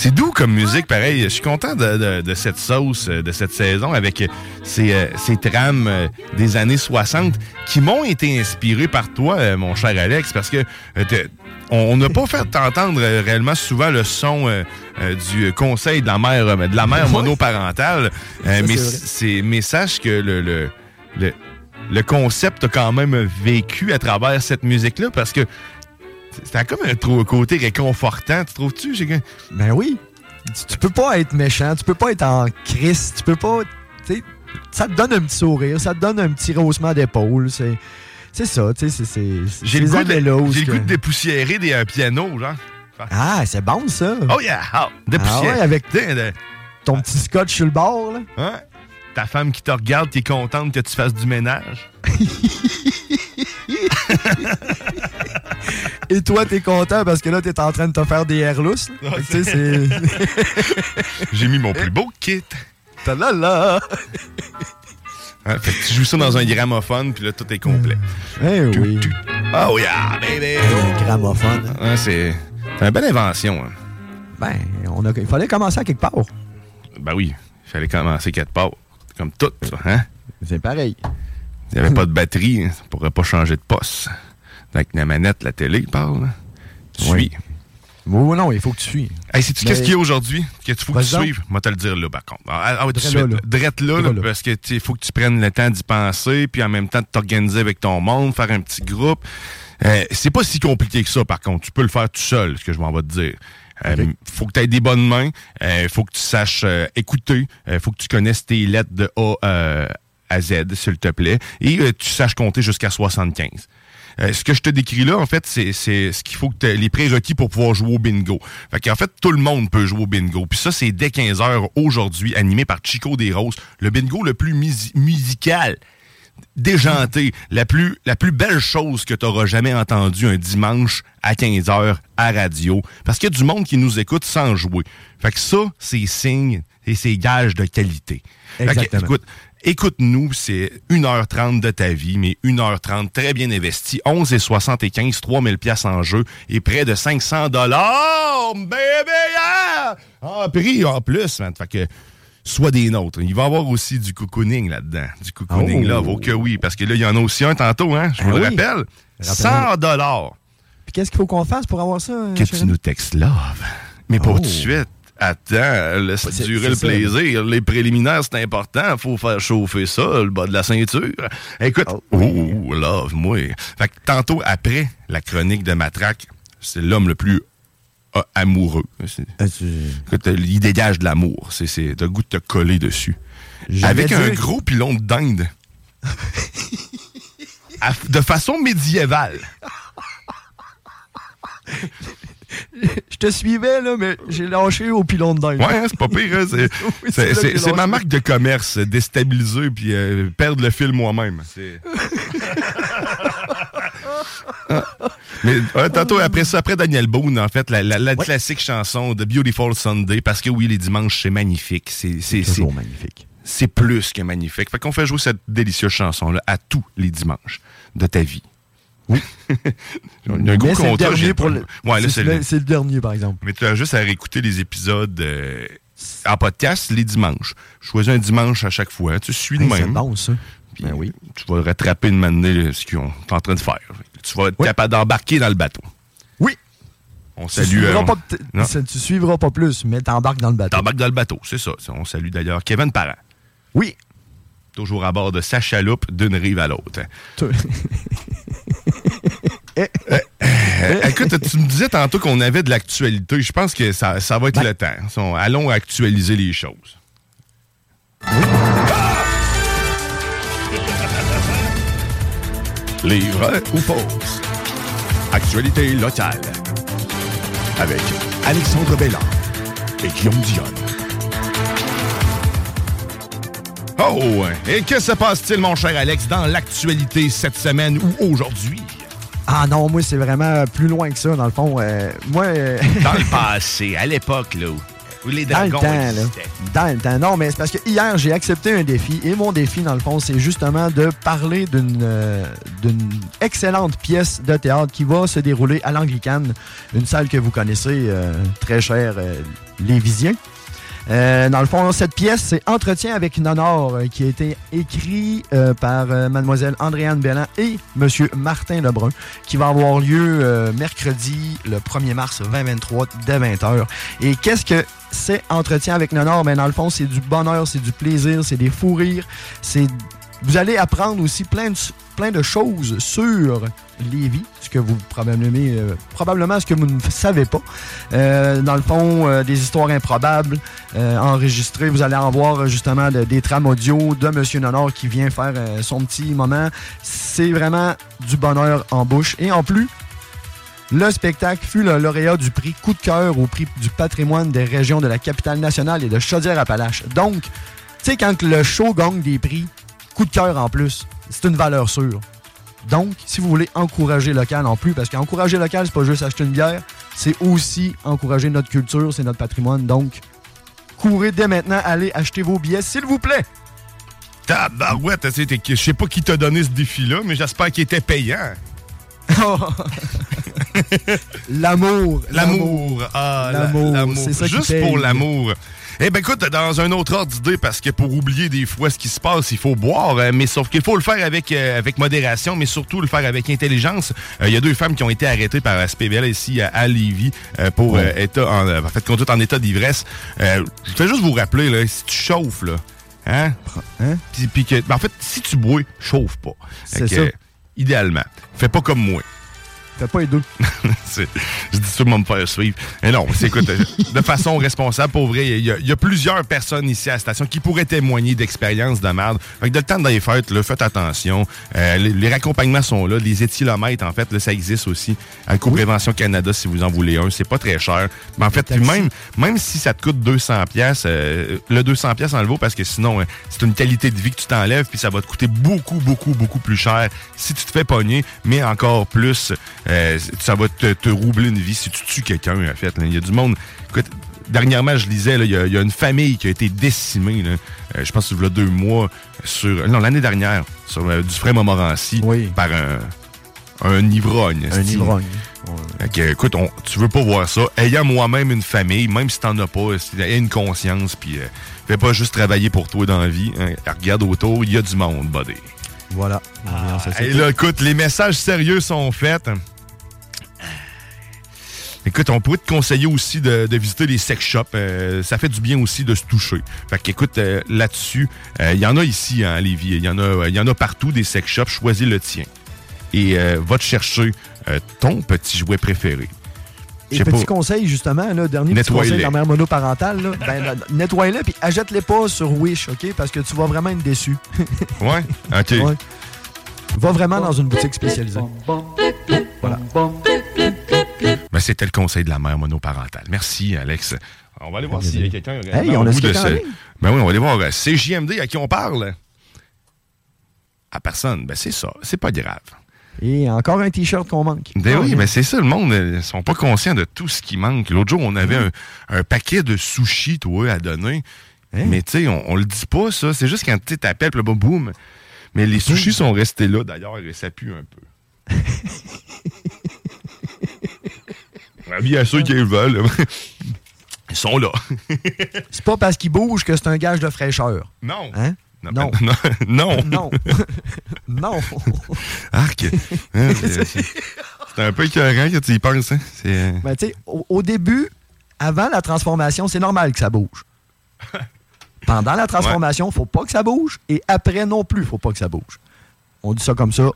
C'est doux comme musique, pareil. Je suis content de, de- de cette sauce, euh, de cette saison, avec euh, ces, euh, ces trames des années 60 qui m'ont été inspirées par toi, mon cher Alex, parce que on n'a pas fait t'entendre euh, réellement souvent le son euh, euh, du conseil de la mère, de la mère [LAUGHS] monoparentale. Euh, mais, c'est mais sache que le, le, le, le concept a quand même vécu à travers cette musique-là parce que c'était comme un côté réconfortant, tu trouves-tu? Ben oui. Tu, tu peux pas être méchant, tu peux pas être en crise, tu peux pas. tu sais, ça te donne un petit sourire, ça te donne un petit rehaussement d'épaule. C'est, c'est ça, tu sais, c'est, J'ai le, goût de, le goût que- de dépoussiérer des euh, pianos, genre. Ah, c'est bon ça. Oh yeah! Oh, dépoussiérer. Ah ouais, avec ton petit scotch sur le bord, là. hein? Ta femme qui te regarde, qui est contente que tu fasses du ménage? [LAUGHS] Et toi, t'es content parce que là, t'es en train de te faire des airs lousses. là. Fait que, tu sais, c'est. J'ai mis mon [LAUGHS] plus beau kit. Ta la la. Hein, fait que tu joues ça dans un gramophone, puis là, tout est complet. Eh oui. Oh yeah, baby! Un gramophone. Hein, c'est, une belle invention. hein. Ben, on a, il fallait commencer à quelque part. Ben oui, il fallait commencer quelque part. Comme tout, ça, hein? C'est pareil. Il n'y avait pas de batterie, ça pourrait pas changer de poste. Avec la manette, la télé, il parle. hein. Tu Oui. suis. Oui, non, il faut que tu suis. Hey, sais-tu Mais- qu'est-ce qu'il y a aujourd'hui? Que tu faut que tu suives? Moi, te le dire là, par contre. Ah, ah, Drette là, là. Drette là, là, Drette là. parce que il faut que tu prennes le temps d'y penser, puis en même temps de t'organiser avec ton monde, faire un petit groupe. Euh, c'est pas si compliqué que ça, par contre. Tu peux le faire tout seul, ce que je m'en vais te dire. Euh, faut que tu aies des bonnes mains. Il faut que tu saches euh, écouter. Il faut que tu connaisses tes lettres de A euh, à Z, s'il te plaît. Et euh, tu saches compter jusqu'à 75. Euh, ce que je te décris là, en fait, c'est ce qu'il faut que les prérequis pour pouvoir jouer au bingo. Fait qu'en fait, tout le monde peut jouer au bingo. Puis ça, c'est dès 15 heures aujourd'hui, animé par Chico des Roses. Le bingo le plus musi- musical, déjanté, la plus, la plus belle chose que tu auras jamais entendue un dimanche à 15 heures à radio. Parce qu'il y a du monde qui nous écoute sans jouer. Fait que ça, c'est signe et c'est gage de qualité. Fait que, Exactement. écoute, Écoute-nous, c'est 1h30 de ta vie, mais 1h30 très bien investie. 11 et 75, 3000 pièces en jeu et près de 500 dollars, baby, yeah! En prix en plus, man. Fait que, soit des nôtres. Il va y avoir aussi du cocooning là-dedans. Du cocooning, Oh. là, vaut que oui. Parce que là, il y en a aussi un tantôt, hein? Je Ah vous le oui. rappelle. Rappelle-moi. 100 dollars. Puis qu'est-ce qu'il faut qu'on fasse pour avoir ça? euh, Que tu Sharon? nous textes love. Mais pas Oh. tout de suite. Attends, laisse durer le ça. plaisir. Les préliminaires, c'est important. Faut faire chauffer ça, le bas de la ceinture. Écoute, oh, love, moi. Fait que tantôt, après la chronique de Matraque, c'est l'homme le plus euh, amoureux. Ah, Écoute, il dégage de l'amour. C'est, le goût de te coller dessus. Avec un gros pilon de dinde. [LAUGHS] De façon médiévale. [LAUGHS] Je te suivais, là, mais j'ai lâché au pilon de dingue. Ouais, hein, c'est pas pire. hein, C'est, [LAUGHS] Oui, c'est- là c'est- que j'ai c'est ma marque de commerce, euh, déstabiliser puis euh, perdre le fil moi-même. C'est- Ah. [LAUGHS] Mais euh, tantôt, après ça, après Daniel Boone, en fait, la, la- la classique chanson de Beautiful Sunday, parce que oui, les dimanches, c'est magnifique. C'est, c'est, toujours c'est- magnifique. C'est plus que magnifique. Fait qu'on fait jouer cette délicieuse chanson-là à tous les dimanches de ta vie. Oui. [LAUGHS] Il y a un gros c'est le contrat. le- Ouais, c'est le- dernier, par exemple. Mais tu as juste à réécouter les épisodes euh, en podcast les dimanches. Je choisis un dimanche à chaque fois. Tu suis de Hey, même. c'est bon, ça. Puis Tu vas rattraper une manée ce qu'ils sont en train de faire. Tu vas être capable d'embarquer dans le bateau. Oui. On Tu salue. suivras, euh, pas, non. tu suivras pas plus, mais t'embarques dans le bateau. T'embarques dans le bateau, c'est ça. On salue d'ailleurs Kevin Parent. Oui. Toujours à bord de sa chaloupe d'une rive à l'autre. [LAUGHS] Euh, euh, écoute, tu me disais tantôt qu'on avait de l'actualité. Je pense que ça, ça va être le temps. Allons actualiser les choses. [LAUGHS] Livre ou pause? Actualité locale. Avec Alexandre Bellard et Guillaume Dion. Oh, et que se passe-t-il, mon cher Alex, dans l'actualité cette semaine ou aujourd'hui? Ah non, moi, c'est vraiment plus loin que ça, dans le fond. Euh, moi. euh, Dans le [LAUGHS] passé, à l'époque, là, où les Dans le dragons temps, là. Dans le temps. Non, mais c'est parce que hier, j'ai accepté un défi. Et mon défi, dans le fond, c'est justement de parler d'une euh, excellente pièce de théâtre qui va se dérouler à l'Anglicane, une salle que vous connaissez très chère, Les Visiens. Euh, dans le fond, cette pièce, c'est Entretien avec Nonor, euh, qui a été écrit euh, par euh, mademoiselle Andréane Bellan et monsieur Martin Lebrun, qui va avoir lieu mercredi, le 1er mars 2023, dès 20h. Et qu'est-ce que c'est Entretien avec Nonor? Ben, dans le fond, c'est du bonheur, c'est du plaisir, c'est des fous rires, c'est... Vous allez apprendre aussi plein de, plein de choses sur Lévis, ce que vous probablement, euh, probablement ce que vous ne savez pas. Euh, dans le fond, euh, des histoires improbables enregistrées. Vous allez en voir justement de- des trames audio de Monsieur Nonor qui vient faire son petit moment. C'est vraiment du bonheur en bouche. Et en plus, le spectacle fut le lauréat du prix Coup de cœur au prix du patrimoine des régions de la capitale nationale et de Chaudière-Appalaches. Donc, tu sais, quand le show gagne des prix, coup de cœur en plus, c'est une valeur sûre. Donc, si vous voulez encourager local en plus, parce qu'encourager local, c'est pas juste acheter une bière, c'est aussi encourager notre culture, c'est notre patrimoine. Donc, courez dès maintenant, allez acheter vos billets, s'il vous plaît. Tabarouette, je sais pas qui t'a donné ce défi-là, mais j'espère qu'il était payant. [LAUGHS] L'amour. L'amour. Ah, la- L'amour, c'est ça qui Juste paye. pour l'amour. Eh ben écoute, dans un autre ordre d'idée, parce que pour oublier des fois ce qui se passe, il faut boire, euh, mais sauf qu'il faut le faire avec, euh, avec modération, mais surtout le faire avec intelligence. Euh, Il y a deux femmes qui ont été arrêtées par la SPVL ici à, Lévis pour euh, état en, en fait, conduite en état d'ivresse. Je vais juste vous rappeler, là, si tu chauffes, là, hein? Puis, puis que, ben, en fait, si tu bois, chauffe pas. C'est ça. euh, idéalement. Fais pas comme moi. Fais pas les deux. [LAUGHS] Je dis sûrement me faire suivre. Mais non, c'est écoute, euh, de façon responsable, pour vrai, il y, a- il y a plusieurs personnes ici à la station qui pourraient témoigner d'expériences de merde. Fait que de le temps dans les fêtes, là, faites attention. Euh, les, les raccompagnements sont là. Les éthylomètres, en fait, là, ça existe aussi. À Co-Prévention Canada, si vous en voulez un. C'est pas très cher. Mais en fait, puis même, même si ça te coûte 200 pièces, le 200 pièces en le vaut parce que sinon, euh, c'est une qualité de vie que tu t'enlèves puis ça va te coûter beaucoup, beaucoup, beaucoup plus cher si tu te fais pogner, mais encore plus, euh, ça va te, te roubler une vie si tu tues quelqu'un, en fait. là. Il y a du monde... Écoute, Dernièrement, je lisais, là, il y, a- il y a une famille qui a été décimée, là, euh, je pense qu'il y a deux mois, sur, non, l'année dernière, sur euh, du frais Montmorency, par un, un ivrogne. Un ivrogne. Que, écoute, on- tu veux pas voir ça. Ayant moi-même une famille, même si t'en as pas, esti, aie une conscience, puis euh, fais pas juste travailler pour toi dans la vie. hein. Regarde autour, il y a du monde, buddy. Voilà. Et là, écoute, les messages sérieux sont faits. Écoute, on pourrait te conseiller aussi de, de visiter les sex shops. Euh, ça fait du bien aussi de se toucher. Fait qu'écoute, euh, là-dessus, euh, il y en a ici hein, à Lévis. Il y en a, y en a partout des sex shops. Choisis le tien. Et euh, va te chercher euh, ton petit jouet préféré. Et petit pas. conseil, justement, là, dernier petit conseil de la mère monoparentale, là, ben, ben, nettoie-les puis achète-les pas sur Wish, OK? Parce que tu vas vraiment être déçu. Ouais? OK. Ouais. Va vraiment dans une boutique spécialisée. Voilà. Ben, C'était le conseil de la mère monoparentale. Merci, Alex. On va aller voir s'il y a quelqu'un Hey, on a bout de ce-. Ben oui, on va aller voir. euh, C'est JMD à qui on parle. À personne. Ben c'est ça. C'est pas grave. Et encore un T-shirt qu'on manque. Ben Ah, oui, mais c'est ça, le monde, euh, ils sont pas conscients de tout ce qui manque. L'autre jour, on avait un, un paquet de sushis, toi, à donner. Hein? Mais tu sais, on, on le dit pas, ça. C'est juste quand tu t'appelles, puis boum. Mais les sushis sont restés là, d'ailleurs, et ça pue un peu. [LAUGHS] Ah, Bien sûr qu'ils [LAUGHS] veulent. sont là. [LAUGHS] C'est pas parce qu'il bouge que c'est un gage de fraîcheur. Non. Hein? Non. Non. Non. [LAUGHS] Non. non. Arc. C'est un peu écœurant que tu y penses. Hein? C'est, euh, Ben, tu sais, au, au début, avant la transformation, c'est normal que ça bouge. Pendant la transformation, faut pas que ça bouge. Et après non plus, faut pas que ça bouge. On dit ça comme ça.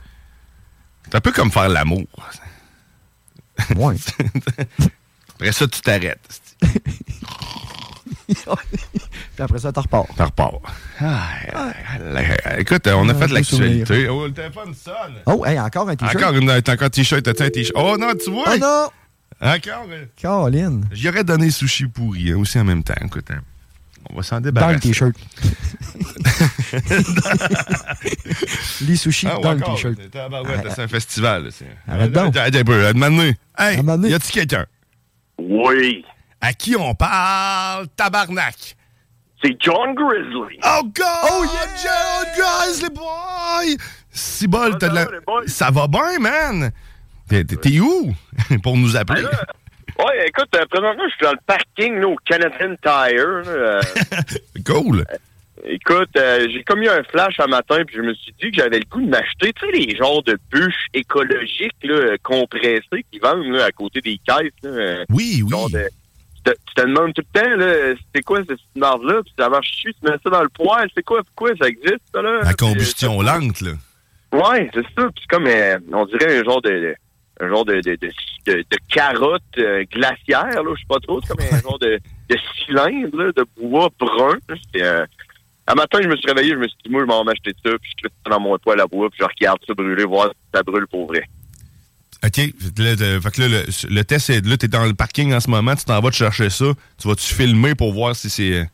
C'est un peu comme faire l'amour. Ouais. [LAUGHS] Après ça, tu t'arrêtes. [LAUGHS] Puis après ça, tu repars. Tu repars. Ah, écoute, on a Ah, fait l'actualité. Oh, le téléphone sonne. Oh, hey, encore un t-shirt. Encore une t'as encore un t-shirt, t'as un t-shirt? Oh non, tu vois? Oh non! Encore. euh, Caroline. J'y aurais donné sushi pourri hein, aussi en même temps. Écoute, hein. On va s'en Dans débarrasser. le t-shirt. [LAUGHS] Les sushis Ah, ouais, dans le t-shirt. Ah, c'est un festival. c'est- Arrête donc. Attends, un peu. à demander. Hey, y a-tu quelqu'un? Oui. À qui on parle? Tabarnak? C'est John Grizzly. Oh, God! Oh, yeah, John Grizzly boy! Si bol, t'as de la... Ça va bien, man! T'es où? [LAUGHS] Pour nous appeler. Ouais, écoute, euh, présentement, je suis dans le parking là, au Canadian Tire. [LAUGHS] euh, Cool. écoute, euh, j'ai comme eu un flash un matin, puis je me suis dit que j'avais le goût de m'acheter, tu sais, les genres de bûches écologiques là, euh, compressées qui vendent là, à côté des caisses. Là, euh, oui, oui. de- tu, te, tu te demandes tout le temps, là, c'est quoi cette marde-là, puis ça marche dessus, tu mets ça dans le poêle, c'est quoi, pourquoi ça existe, ça, là? La euh, combustion lente, là. Ouais, c'est ça. Puis c'est comme, euh, on dirait un genre de- un genre de, de, de, de- de carotte euh, glaciaire, là, je sais pas trop. C'est comme un [LAUGHS] genre de, de cylindre, là, de bois brun. C'était, euh, un matin, je me suis réveillé, je me suis dit, moi, je m'en vais m'acheter ça, puis je ça dans mon poêle à bois, puis je regarde ça brûler, voir si ça brûle pour vrai. OK. Là, de- fait que là, le, le test, c'est là, t'es dans le parking en ce moment, tu t'en vas te chercher ça. Tu vas-tu filmer pour voir si c'est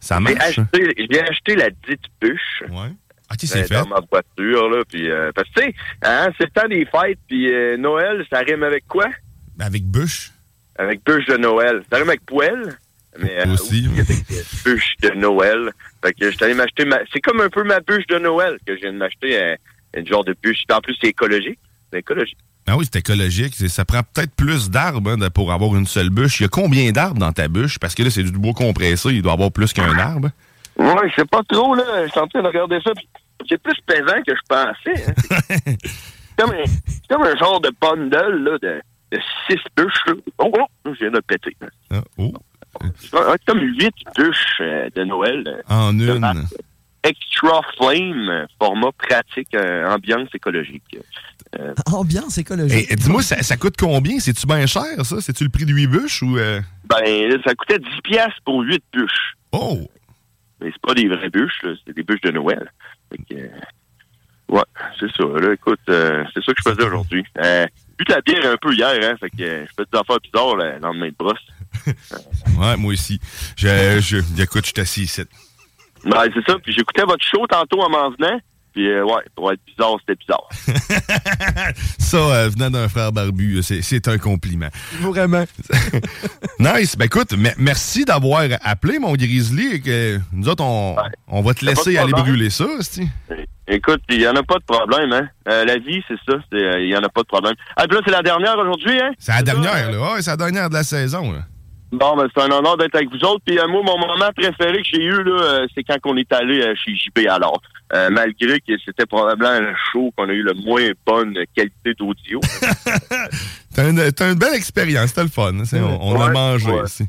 ça J'ai marche? acheté, j'ai acheté la dite bûche. Ouais. OK, c'est Dans fait. ma voiture, là, puis... euh, parce que, tu sais, hein, c'est le temps des fêtes, puis euh, Noël, ça rime avec quoi? Avec bûche? Avec bûche de Noël. Ça rime avec poêle, mais euh, Aussi. avec bûche de Noël. Fait que je suis allé m'acheter ma... C'est comme un peu ma bûche de Noël que je viens de m'acheter, un genre de bûche. En plus, c'est écologique. C'est écologique. Ah oui, c'est écologique. Ça prend peut-être plus d'arbres hein, pour avoir une seule bûche. Il y a combien d'arbres dans ta bûche? Parce que là, c'est du bois compressé. Il doit y avoir plus qu'un arbre. Ouais, je sais pas trop, là. Je suis en train de regarder ça, puis c'est plus pesant que je pensais. hein. [LAUGHS] C'est comme, un- c'est comme un genre de bundle, là, de, de six bûches. là. Oh, oh, je viens de péter. Ah, oh. C'est comme huit bûches euh, de Noël. euh, En de une. marque Extra Flame, euh, format pratique, euh, ambiance écologique. Euh, Ambiance écologique. Et, et dis-moi, ça, ça coûte combien? C'est-tu bien cher, ça? C'est-tu le prix de 8 bûches ou. euh? ben, là, ça coûtait 10 piastres pour 8 bûches. Oh! Mais c'est pas des vraies bûches, là, c'est des bûches de Noël. Fait que, euh, ouais, c'est ça. Là, écoute, euh, c'est ça que je faisais aujourd'hui. Euh, bu de la bière un peu hier, hein, fait que euh, je fais des affaires bizarres là, le lendemain de brosse. [LAUGHS] Ouais, moi aussi. Je, je, écoute, je suis assis ici. Ben, c'est ça. Puis j'écoutais votre show tantôt en m'en venant. Puis, euh, ouais, pour être bizarre, c'était bizarre. [LAUGHS] Ça, euh, venant d'un frère barbu, c'est, c'est un compliment. Vraiment. [LAUGHS] nice. Ben écoute, me- merci d'avoir appelé, mon Grizzly. et que nous autres, on, on va te laisser aller brûler ça, c'ti. Écoute, il y en a pas de problème, hein. Euh, la vie, c'est ça. euh, Il y en a pas de problème. Ah, puis là, c'est la dernière aujourd'hui, hein? C'est la dernière, là. Ouais, c'est la dernière de la saison, là. Bon, ben, c'est un honneur d'être avec vous autres. Puis, euh, moi, mon moment préféré que j'ai eu, là, euh, c'est quand on est allé euh, chez JB alors. Euh, malgré que c'était probablement le show qu'on a eu le moins bonne qualité d'audio. [LAUGHS] T'as une, t'as une belle expérience, c'était le fun. hein. On, a mangé ouais. ici.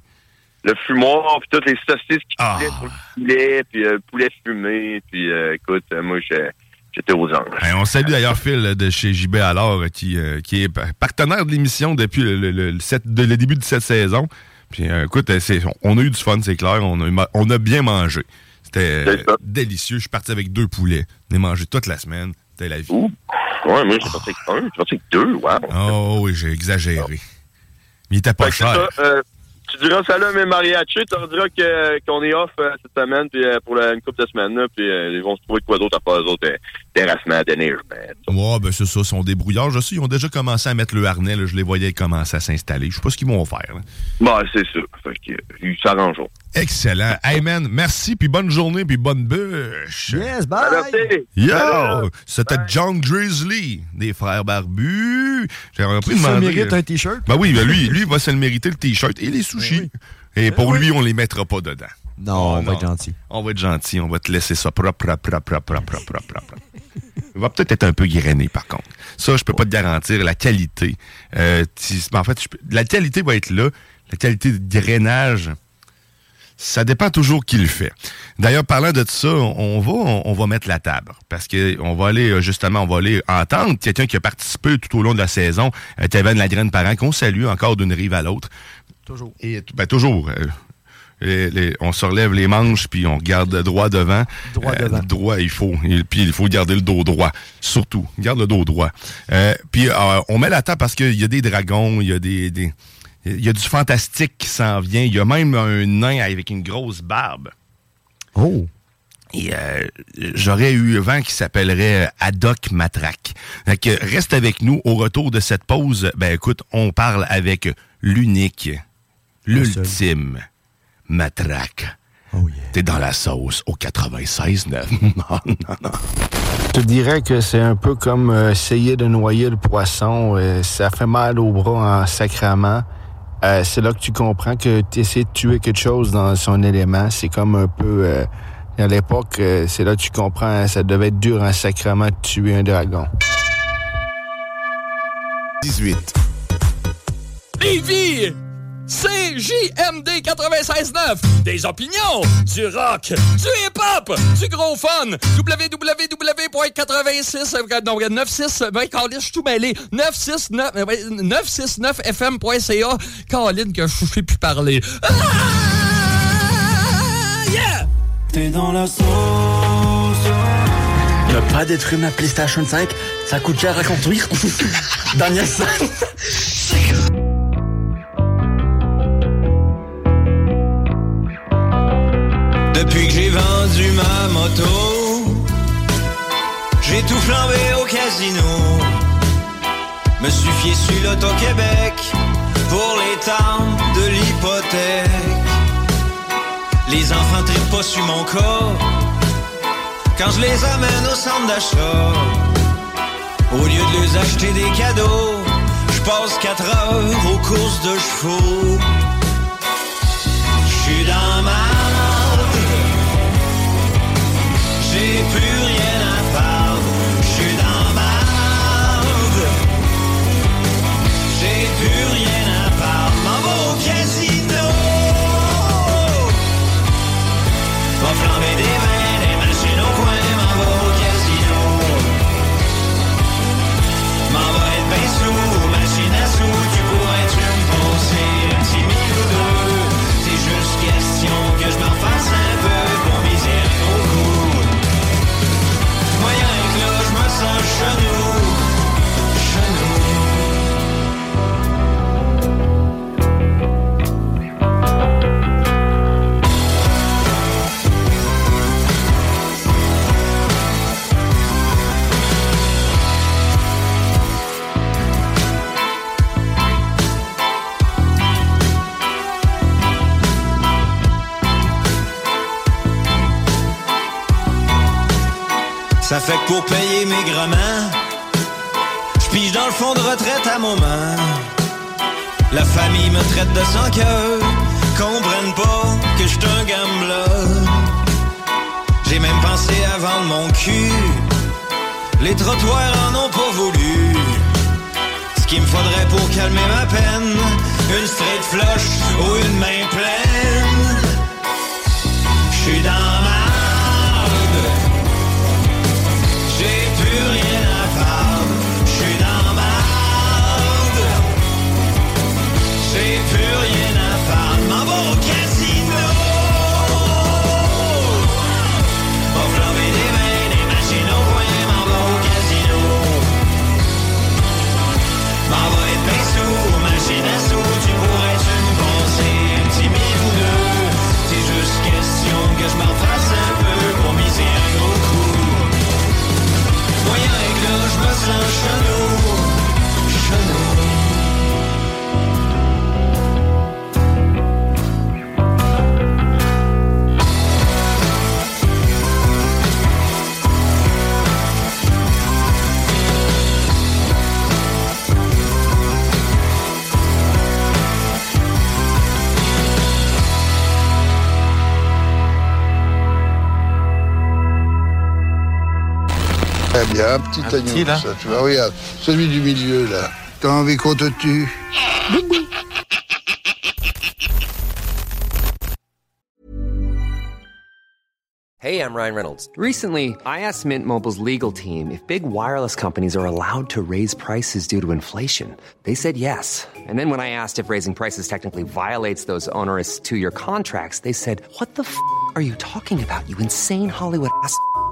le fumoir, puis toutes les saucisses qui Ah. sur le poulet, puis le poulet fumé, puis écoute, moi, j'ai- j'étais aux anges. Hey, on salue d'ailleurs Phil de chez JB alors, qui, qui est pa- partenaire de l'émission depuis le, le début de cette saison. Puis euh, écoute, euh, on a eu du fun, c'est clair. On a, on bien mangé. C'était euh, délicieux. Je suis parti avec deux poulets. On a mangé toute la semaine. C'était la vie. Ouais, moi, j'ai parti avec un, j'ai parti avec deux, wow. Oh oui, j'ai exagéré. Mais il était pas Fait cher. ça, euh, tu diras ça là à mes mariachis, tu leur diras qu'on est off cette semaine, puis pour la, une couple de semaines, là, puis ils vont se trouver quoi d'autre à part eux autres, terrassement à. Mais Ouais, ben c'est ça, ils sont débrouillards. Je sais, ils ont déjà commencé à mettre le harnais. là. je les voyais commencer à s'installer. Je sais pas ce qu'ils vont faire. là. Bah, c'est ça. Fait que, ils s'arrangeront. Excellent. Hey man, merci, puis bonne journée, puis bonne bûche. Yes, bye! Yo! C'était John Drizzly, des frères barbus. J'aurais pris Qui se demander, mérite un t-shirt? Ben oui, ben lui, lui, il va se le mériter, le t-shirt et les sushis. Et pour lui, on les mettra pas dedans. Non, on va être gentil. On va être gentil, on va te laisser ça propre, propre, propre, propre, propre, propre, propre. Il va peut-être être un peu grainé, par contre. Ça, je peux pas te garantir la qualité. Euh, ben, en fait, peux- la qualité va être là. La qualité de drainage, ça dépend toujours qui le fait. D'ailleurs, parlant de ça, on va, on, va mettre la table. Parce que on va aller, euh, justement, on va aller entendre quelqu'un qui a participé tout au long de la saison. Euh, Théven Lagraine Parent, qu'on salue encore d'une rive à l'autre. Toujours. Et, ben, toujours. Les- les- on se relève les manches, puis on regarde droit devant. Droit Euh, devant. droit, il faut. Et puis il faut garder le dos droit. Surtout. Garde le dos droit. Euh, puis euh, on met la table parce qu'il y a des dragons, il y a des. des- il y a du fantastique qui s'en vient. Il y a même un nain avec une grosse barbe. Oh! Et euh, j'aurais eu un vent qui s'appellerait Haddock Matraque. Fait que reste avec nous au retour de cette pause. Ben écoute, on parle avec l'unique, l'ultime Matraque. T'es dans la sauce au 96.9. [LAUGHS] non, non, non. Je te dirais que c'est un peu comme euh, essayer de noyer le poisson. euh, ça fait mal au bras en sacrament. Euh, c'est là que tu comprends que tu essaies de tuer quelque chose dans son élément. C'est comme un peu... euh, à l'époque, c'est là que tu comprends, ça devait être dur en sacrament de tuer un dragon. 18. Lévis! CJMD 96.9 Des opinions, du rock, du hip-hop, du gros fun www.86 non, 96 ben, Colin, je suis tout mêlé 969 euh, ouais, 969fm.ca Colin, que je sais plus parler Ah! Yeah! T'es dans la sauce. Ne pas détruire ma PlayStation 5, ça coûte cher à construire. [LAUGHS] Daniel San. Depuis que j'ai vendu ma moto, j'ai tout flambé au casino. Me fié sur l'Auto-Québec pour les temps de l'hypothèque. Les enfants trippent pas sur mon corps quand je les amène au centre d'achat. Au lieu de les acheter des cadeaux, je passe 4 heures aux courses de chevaux. Je suis dans ma J'ai fait que pour payer mes grammaires, je pige dans le fond de retraite à moment. La famille me traite de sans cœur, comprennent pas que je un gambler. J'ai même pensé à vendre mon cul, les trottoirs en ont pas voulu. Ce qu'il me faudrait pour calmer ma peine, une straight flush ou une main pleine. Il y a un petit agneau, petit, là ça, tu vois, regarde. Celui du milieu, là. T'as envie qu'on te tue Hey, I'm Ryan Reynolds. Recently, I asked Mint Mobile's legal team if big wireless companies are allowed to raise prices due to inflation. They said yes. And then when I asked if raising prices technically violates those onerous two year contracts, they said, What the f are you talking about, you insane Hollywood ass?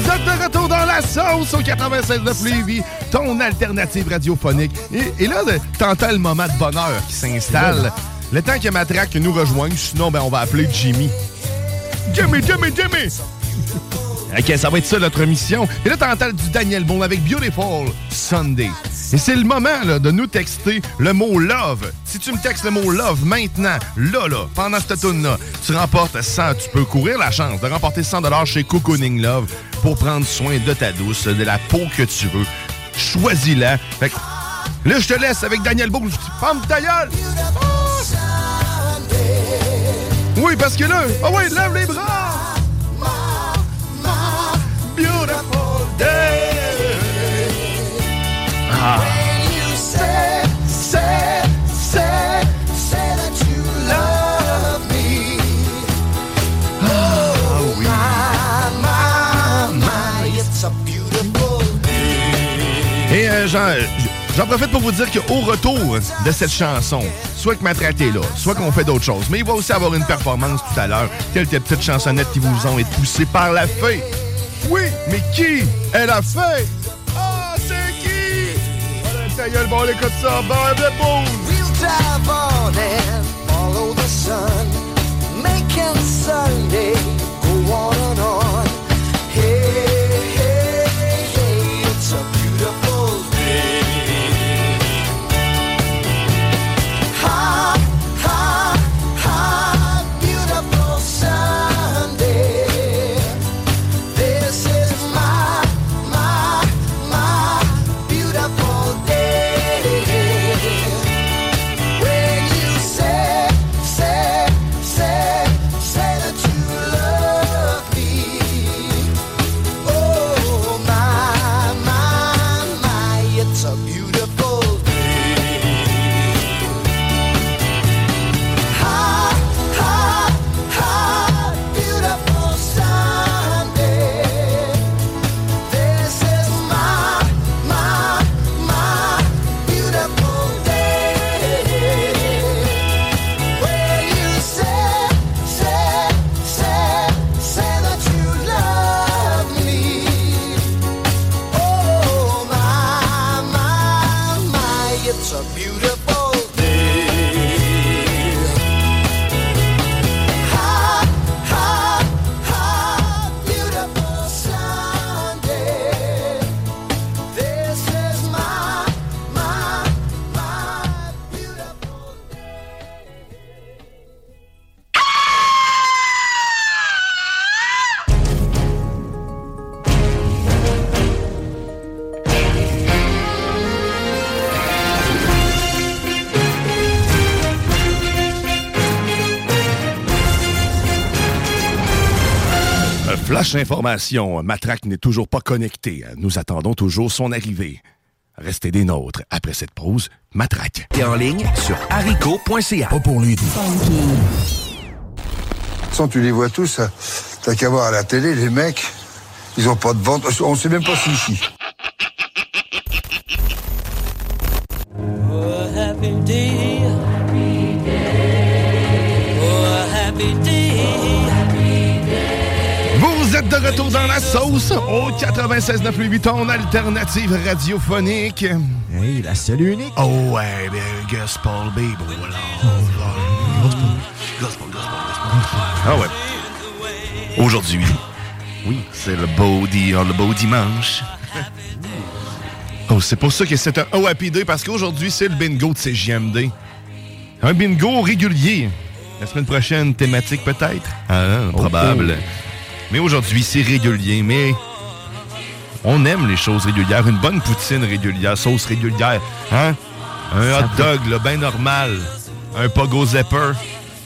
Vous êtes de retour dans la sauce au 96 de Lévis, ton alternative radiophonique. Et, et là, t'entends le moment de bonheur qui s'installe. Le temps que Matraque nous rejoigne, sinon, ben, on va appeler Jimmy. Jimmy, Jimmy, Jimmy! OK, ça va être ça notre mission. Et là, t'entends du Daniel Bond avec Beautiful Sunday. Et c'est le moment là, de nous texter le mot love. Si tu me textes le mot love maintenant, là, là, pendant cette tune là tu remportes 100, tu peux courir la chance de remporter 100 chez Cocooning Love pour prendre soin de ta douce, de la peau que tu veux. Choisis-la. Là, je te laisse avec Daniel dis, Pomme ta gueule! Oui, parce que là, ah oui, lève les bras! Ah. Et euh, j'en, j'en profite pour vous dire qu'au retour de cette chanson, soit que Matraque est là, soit qu'on fait d'autres choses, mais il va aussi avoir une performance tout à l'heure, quelques petites chansonnettes qui vous ont été poussées par la fée. Oui, mais qui est la fée? Ah, c'est qui? Bon, on écoute ça, de Boone. We'll drive on and follow the sun, on on. Flash information, Matraque n'est toujours pas connecté. Nous attendons toujours son arrivée. Restez des nôtres. Après cette pause, Matraque. Et en ligne sur haricot.ca. Pas pour lui. Sans tu les vois tous, t'as qu'à voir à la télé, les mecs, ils ont pas de ventre. On sait même pas si ici. Retour dans la sauce au 96.9 ton alternative radiophonique. Hey, la seule unique. Oh ouais, ben, gospel baby, voilà. Ah ouais. Aujourd'hui, oui, c'est le beau, oh, le beau dimanche. Oh, c'est pour ça que c'est un OAP Day, parce qu'aujourd'hui, c'est le bingo de CJMD. Un bingo régulier. La semaine prochaine, thématique peut-être? Ah, probable. Mais aujourd'hui, c'est régulier, mais on aime les choses régulières. Une bonne poutine régulière, sauce régulière, hein? Un hot dog, là, ben normal. Un pogo zipper.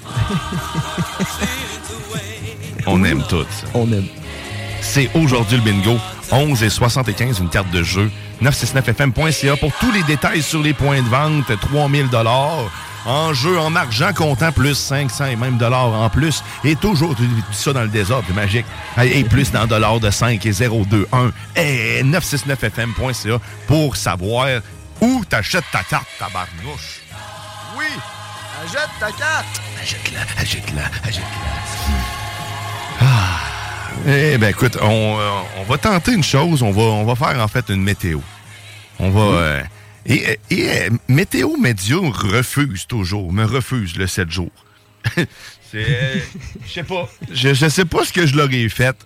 [LAUGHS] on aime tout ça. On aime. C'est aujourd'hui le bingo. 11 et 75, une carte de jeu. 969fm.ca pour tous les détails sur les points de vente. 3000 en jeu, en argent comptant, plus 500 et même dollars en plus. Et toujours, tu dis ça dans le désordre, c'est magique. Et plus dans dollars de 5 et 021. Et 969fm.ca pour savoir où t'achètes ta carte, tabarnouche. Oui! Achète ta carte! Achète-la, achète-la, achète-la. Ah. Eh ben écoute, on, euh, on va tenter une chose. On va, on va faire en fait une météo. On va... euh, et, et, euh, Météo Média refuse toujours, me refuse le 7 jours. [LAUGHS] C'est... euh, Je sais pas. Je, je sais pas ce que je leur ai fait.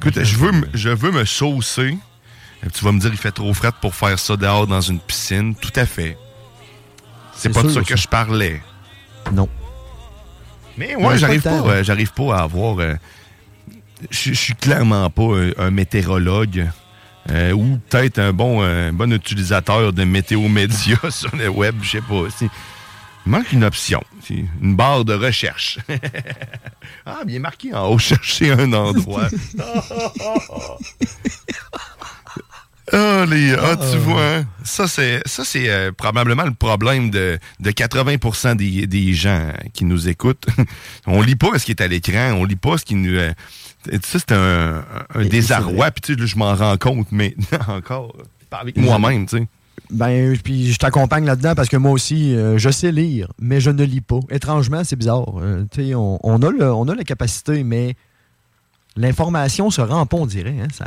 Écoute, je veux, me- je veux me saucer. Tu vas me dire, il fait trop frais pour faire ça dehors dans une piscine. Tout à fait. C'est pas de ça que ça. je parlais. Non. Mais Ouais, j'arrive pas pas, euh, j'arrive pas à avoir. euh, je je suis clairement pas un, un météorologue euh, ou peut-être un bon, euh, un bon utilisateur de météo média [LAUGHS] sur le web, je sais pas. Il manque une option, une barre de recherche. [LAUGHS] ah, bien marqué en haut, [LAUGHS] chercher un endroit. Ah, les, ah, tu vois, hein? ça c'est ça c'est euh, probablement le problème de, de 80% des, des gens qui nous écoutent. on lit pas ce qui est à l'écran, on lit pas ce qui nous... euh, ça, c'est un, un désarroi, puis tu je m'en rends compte maintenant [LAUGHS] encore, avec moi-même, tu sais. Ben, puis je t'accompagne là-dedans parce que moi aussi, euh, je sais lire, mais je ne lis pas. Étrangement, c'est bizarre. Euh, tu sais, on, on a le- on a la capacité, mais l'information se rend pas, on dirait. Hein, ça...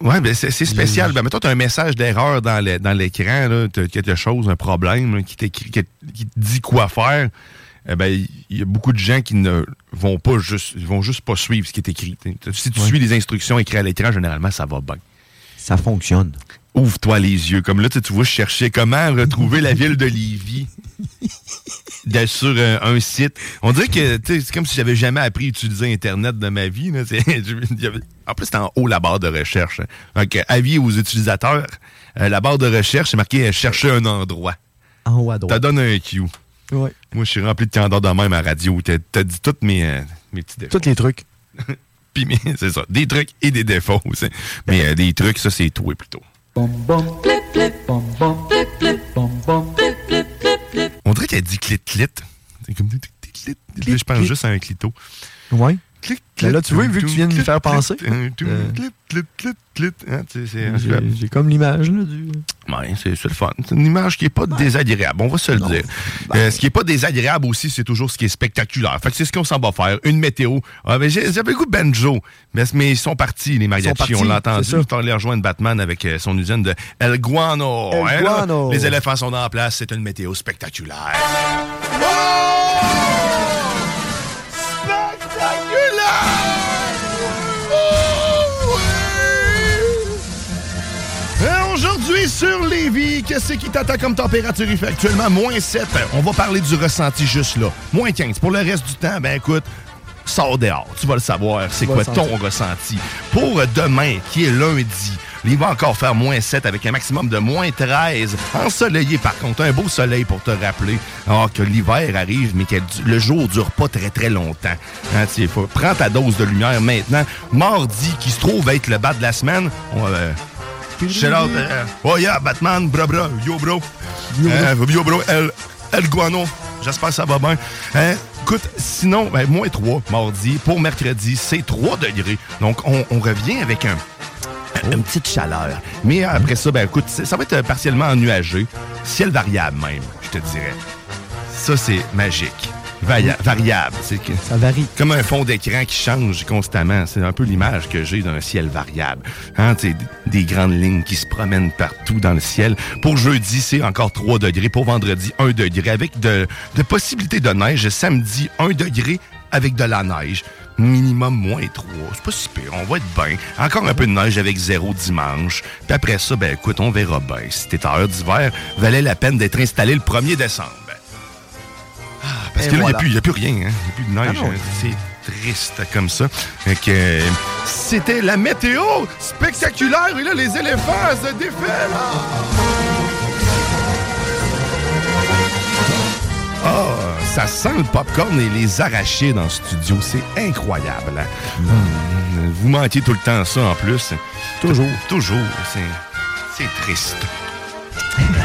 Ouais, ben c'est spécial. Ben, mettons, tu as un message d'erreur dans le- dans l'écran, là, t'as quelque chose, un problème, là, qui, t'écrit- qui qui te dit quoi faire. Eh ben, il y a beaucoup de gens qui ne vont pas juste, ils vont juste pas suivre ce qui est écrit. Si tu Ouais. suis les instructions écrites à l'écran, généralement, ça va bien. Ça fonctionne. Ouvre-toi les yeux. Comme là, tu vois, je cherchais comment retrouver la ville de Lévis sur euh, un site. On dirait que c'est comme si j'avais jamais appris à utiliser Internet de ma vie. là. [LAUGHS] En plus, c'est en haut la barre de recherche. hein. Donc, avis aux utilisateurs, euh, la barre de recherche, c'est marqué euh, chercher un endroit. En haut à Ça droite. donne un cue. Ouais. Moi, je suis rempli de candeur de même à radio. T'as t'as dit tous mes, euh, mes petits défauts. Tous les trucs. [LAUGHS] Puis, c'est ça. Des trucs et des défauts aussi. Mais euh, des trucs, ça, c'est toi plutôt. On dirait qu'elle dit clit-clit. C'est comme clit, clit, clit. Là, je pense juste à un clito. Ouais. Clic, Ben là, tu vois, vu que tu viens de me faire penser. J'ai comme l'image là, du. Ouais, c'est c'est le fun. C'est une image qui n'est pas désagréable, on va se le dire. Euh, ce qui n'est pas désagréable aussi, c'est toujours ce qui est spectaculaire. Fait que c'est ce qu'on s'en va faire. Une météo. Ah, mais j'ai- J'avais le goût de banjo, mais, mais ils sont partis, les mariachis. on l'a entendu. Ils sont allés rejoindre Batman avec euh, son usine de El Guano. El Hein? Guano. Les éléphants sont en place. C'est une météo spectaculaire. Lévis, qu'est-ce qui t'attend comme température? Il fait actuellement moins 7. On va parler du ressenti juste là. Moins 15. Pour le reste du temps, ben écoute, sors dehors. Tu vas le savoir. C'est quoi ton ressenti? Pour euh, demain, qui est lundi, il va encore faire moins 7 avec un maximum de moins 13. Ensoleillé, par contre. Un beau soleil pour te rappeler alors que l'hiver arrive, mais que le jour dure pas très, très longtemps. Hein, faut- prends ta dose de lumière maintenant. Mardi, qui se trouve être le bas de la semaine, on va... euh, Shout out, euh, oh yeah, Batman, bra bra, yo bro. Euh, yo bro, El, El Guano. J'espère que ça va bien. Hein? Écoute, sinon, ben, moins 3 mardi. Pour mercredi, c'est 3 degrés. Donc, on, on revient avec un, une petite chaleur. Mais après ça, ben écoute, ça va être partiellement nuagé. Ciel variable même, je te dirais. Ça, c'est magique. Varia- variable. C'est que- Ça varie. Comme un fond d'écran qui change constamment. C'est un peu l'image que j'ai d'un ciel variable. Hein, des grandes lignes qui se promènent partout dans le ciel. Pour jeudi, c'est encore 3 degrés. Pour vendredi, 1 degré. Avec de, de possibilités de neige. Samedi, 1 degré avec de la neige. Minimum moins 3. C'est pas si pire. On va être bien. Encore un peu de neige avec zéro dimanche. Puis après ça, ben écoute, on verra bien. Si t'es en heure d'hiver, valait la peine d'être installé le 1er décembre. Parce Et que là, il voilà. n'y a, plus rien. hein. Il n'y a plus de neige. Ah non. hein. C'est triste comme ça. Euh, C'était la météo spectaculaire. Et là, les éléphants se défilent. Ah, ça sent le popcorn et les arachides en studio. C'est incroyable. hein. Hum, Vous manquez tout le temps ça en plus. Toujours. Toujours. C'est triste. [LAUGHS]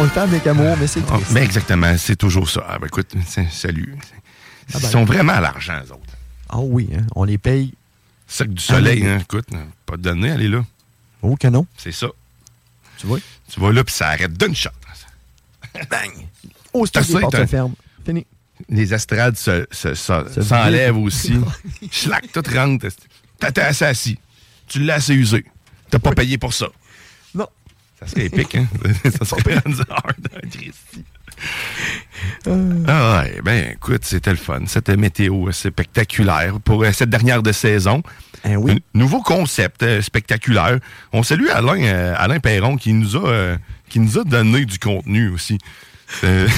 On le fait avec amour, mais c'est Ah, triste. mais exactement, c'est toujours ça. Ah, ben, écoute, salut. Ah, Ils ben. sont vraiment à l'argent, eux autres. Ah oui, hein, on les paye. Sac du soleil, Ah, hein, écoute, pas de données, elle est là. Oh que non. C'est ça. Tu vois? Tu vas là, puis ça arrête d'une shot. Bang! Oh, c'est T'as les portes t'as- se ferment. Fini. Les estrades se, se- se- Se s'enlèvent aussi. [LAUGHS] Schlac, tout rentre. Assez assis. Tu l'as assez usé. T'as pas payé pour ça. Ça serait épique, hein? [LAUGHS] ça serait hard, Christy. Ah ouais, ben écoute, c'était le fun. Cette météo euh, spectaculaire pour euh, cette dernière de saison. Un nouveau concept euh, spectaculaire. On salue Alain, euh, Alain Perron qui nous a euh, qui nous a donné du contenu aussi. Euh,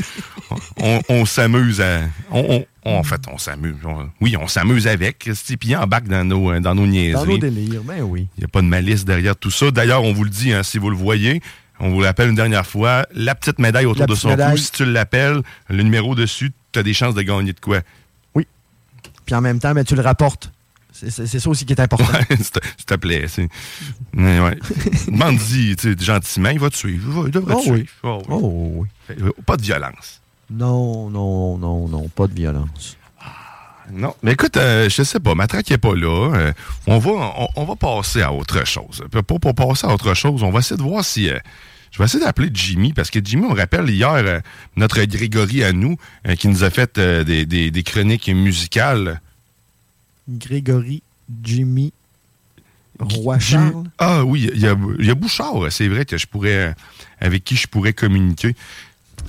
[LAUGHS] on on s'amuse à. on- on- en fait, on s'amuse. on- oui, on s'amuse avec. Puis il embarque dans nos, euh, dans nos niaiseries. Dans nos délires, ben oui. Il n'y a pas de malice derrière tout ça. D'ailleurs, on vous le dit, hein, si vous le voyez, on vous l'appelle une dernière fois, la petite médaille autour La de son cou, si tu l'appelles, le numéro dessus, tu as des chances de gagner de quoi? Puis en même temps, ben, tu le rapportes. C'est ça aussi qui est important. Ouais, [LAUGHS] s'il te- plaît. ouais. [LAUGHS] Demande-y gentiment, il va te suivre. Il, devrait Oh te oui. suivre. Oh oui. Oh oui. Euh, Pas de violence. Non, non, non, non, pas de violence. Non. Mais écoute, euh, je sais pas, Matraque n'est pas là. Euh, on, va, on, on va passer à autre chose. Pour, pour, passer à autre chose, on va essayer de voir si. euh, je vais essayer d'appeler Jimmy, parce que Jimmy, on rappelle hier notre Grégory à nous, qui nous a fait des, des- des chroniques musicales. Grégory, Jimmy, Roi Charles. Ah oui, il y a, il y a Bouchard, c'est vrai que je pourrais. euh, avec qui je pourrais communiquer.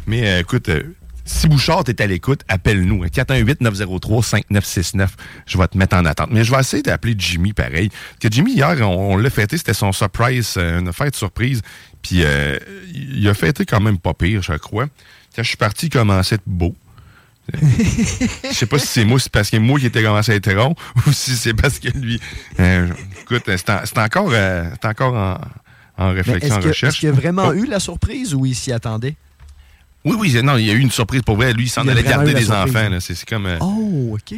Mais euh, écoute, euh, si Bouchard est à l'écoute, appelle-nous. hein, 418-903-5969. Je vais te mettre en attente. Mais je vais essayer d'appeler Jimmy pareil. Que Jimmy, hier, on, on l'a fêté, c'était son surprise, euh, une fête surprise. Puis il a fêté quand même pas pire, je crois. Quand je suis parti, il commençait beau. Je sais pas si c'est moi, c'est parce que moi qui était commencé à être rond, [LAUGHS] ou si c'est parce que lui. euh, écoute, c'est en- c'est encore, euh, encore en, réflexion, en que- est-ce recherche. qu'il y a vraiment Oh. eu la surprise ou il s'y attendait? Oui, oui, non, il y a eu une surprise pour vrai. Lui, il s'en allait garder des enfants. c'est comme. euh, Oh, OK.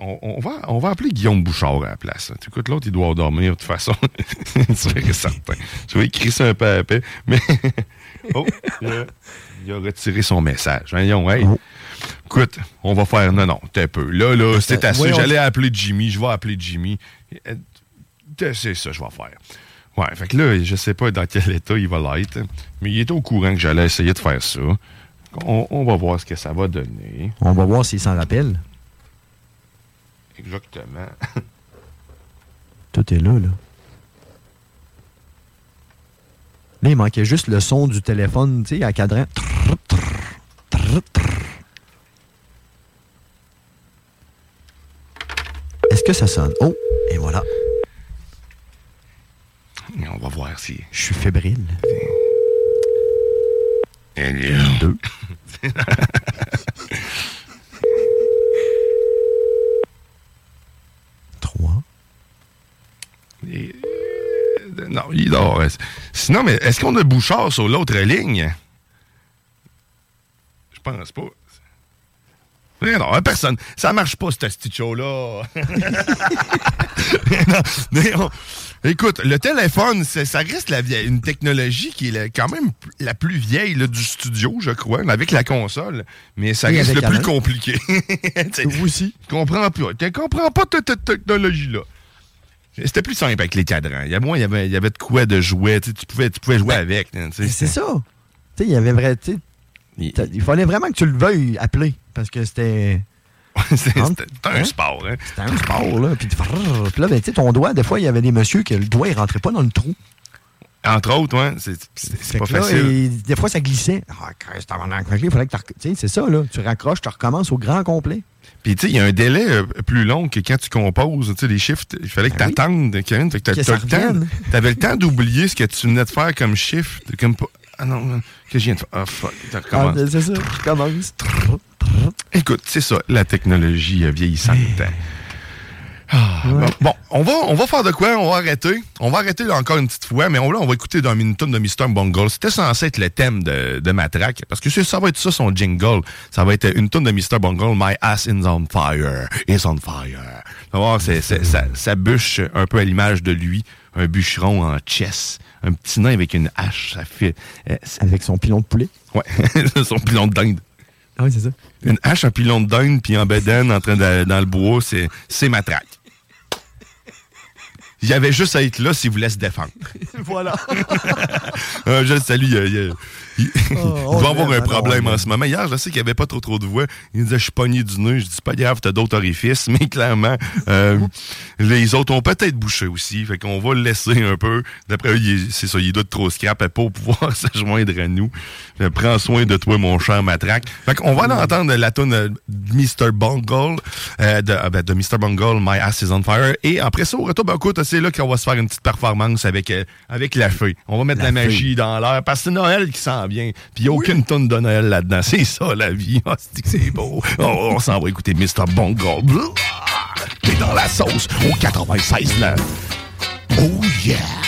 On, on va, on va appeler Guillaume Bouchard à la place. Tu Écoute, l'autre, il doit dormir de toute façon. [LAUGHS] C'est certain. Je vais écrire ça un peu à paix. Mais. [LAUGHS] oh, il a, il a retiré son message. Voyons, hey. Écoute, on va faire. Non, non, t'es peu. Là, là, c'est assez. J'allais appeler Jimmy. Je vais appeler Jimmy. Euh, C'est ça, je vais faire. Ouais, fait que là, je sais pas dans quel état il va l'être, mais il est au courant que j'allais essayer de faire ça. On, on va voir ce que ça va donner. On va voir s'il s'en rappelle. Exactement. Tout est là, là. Là, il manquait juste le son du téléphone, tu sais, à cadran. Trrr, trrr, trrr. Est-ce que ça sonne? Oh, et voilà. Et on va voir si. Je suis fébrile. Deux. [LAUGHS] Trois. Et, euh, non, il dort. Sinon, mais est-ce qu'on a Bouchard sur l'autre ligne? Je pense pas. Non, personne. Ça marche pas, ce petit show-là. [LAUGHS] Écoute, le téléphone, ça reste la vieille- une technologie qui est la- quand même la plus vieille là, du studio, je crois, avec la console. Mais ça reste le plus compliqué. [LAUGHS] Vous aussi. Tu comprends pas. Tu comprends pas toute cette technologie-là. C'était plus simple avec les cadrans. Il y a moins, il y avait, il y avait de quoi de jouer. Tu, sais, tu pouvais, tu pouvais jouer avec. hein, tu sais, Mais c'est ça. Tu sais, il y avait vrai. t'as- il fallait vraiment que tu le veuilles appeler. Parce que c'était. [LAUGHS] C'était Hein? c'était un Hein? sport, hein? C'était un sport, là. Puis, puis là, ben, tu sais, ton doigt, des fois, il y avait des messieurs que le doigt, il rentrait pas dans le trou. Entre autres, ouais, c'est c'est- c'est Fait pas là, facile. et des fois, ça glissait. Ah, il fallait que tu sais, c'est ça, là. Tu raccroches, tu recommences au grand complet. Puis, tu sais, il y a un délai euh, plus long que quand tu composes, tu sais, les chiffres, il fallait que Ben oui. t'attendes, Kevin. Fait que ça le temps. T'avais le temps d'oublier ce que tu venais de faire comme chiffre. Comme. Ah non, non, que je viens de faire. Ah, fuck. Tu Ah, recommences. ben, c'est ça, tu commences. Écoute, c'est ça, la technologie euh, vieillissante. Ah, bon, bon, on va, on va faire de quoi? On va arrêter. On va arrêter là, encore une petite fois, mais on, là, on va écouter dans une tonne de Mr. Bungle. C'était censé être le thème de, de Matraque, parce que ça va être ça son jingle. Ça va être une tonne de Mr. Bungle, My ass is on fire, is on fire. Voir, c'est- ça, ça bûche un peu à l'image de lui, un bûcheron en chess, un petit nain avec une hache, ça fait... euh, Avec son pilon de poulet. Ouais, [LAUGHS] son pilon de dinde. Ah oui, c'est ça. Une hache, un pilon de dinde, puis en bedaine, en train de, dans le bois, c'est, c'est matraque. Il y avait juste à être là s'il voulait se défendre. [LAUGHS] voilà. [LAUGHS] Euh, je le salue. Il, il- [LAUGHS] il- il on doit avoir un problème on en ce moment. Hier, je sais qu'il n'y avait pas trop trop de voix. Il me disait, je suis pogné du nez. Je dis, pas grave, t'as d'autres orifices. [LAUGHS] Mais clairement, euh, les autres ont peut-être bouché aussi. Fait qu'on va le laisser un peu. D'après eux, c'est ça, il doit être trop scrap pour pouvoir [LAUGHS] se joindre à nous. Euh, Prends soin de toi, mon cher matraque. Fait qu'on va aller entendre la tune de Mr. Bungle, euh, de, euh, ben, de Mr. Bungle, My Ass is on Fire. Et après ça, au retour, ben, écoute, c'est là qu'on va se faire une petite performance avec, euh, avec la feuille. On va mettre la, magie dans l'air parce que c'est Noël qui s'en vient. Puis il n'y a aucune tonne de Noël là-dedans. C'est ça, la vie. Ah, c'est beau. [LAUGHS] Oh, on s'en va écouter Mr. Bungle. T'es dans la sauce au 96 9. Oh yeah!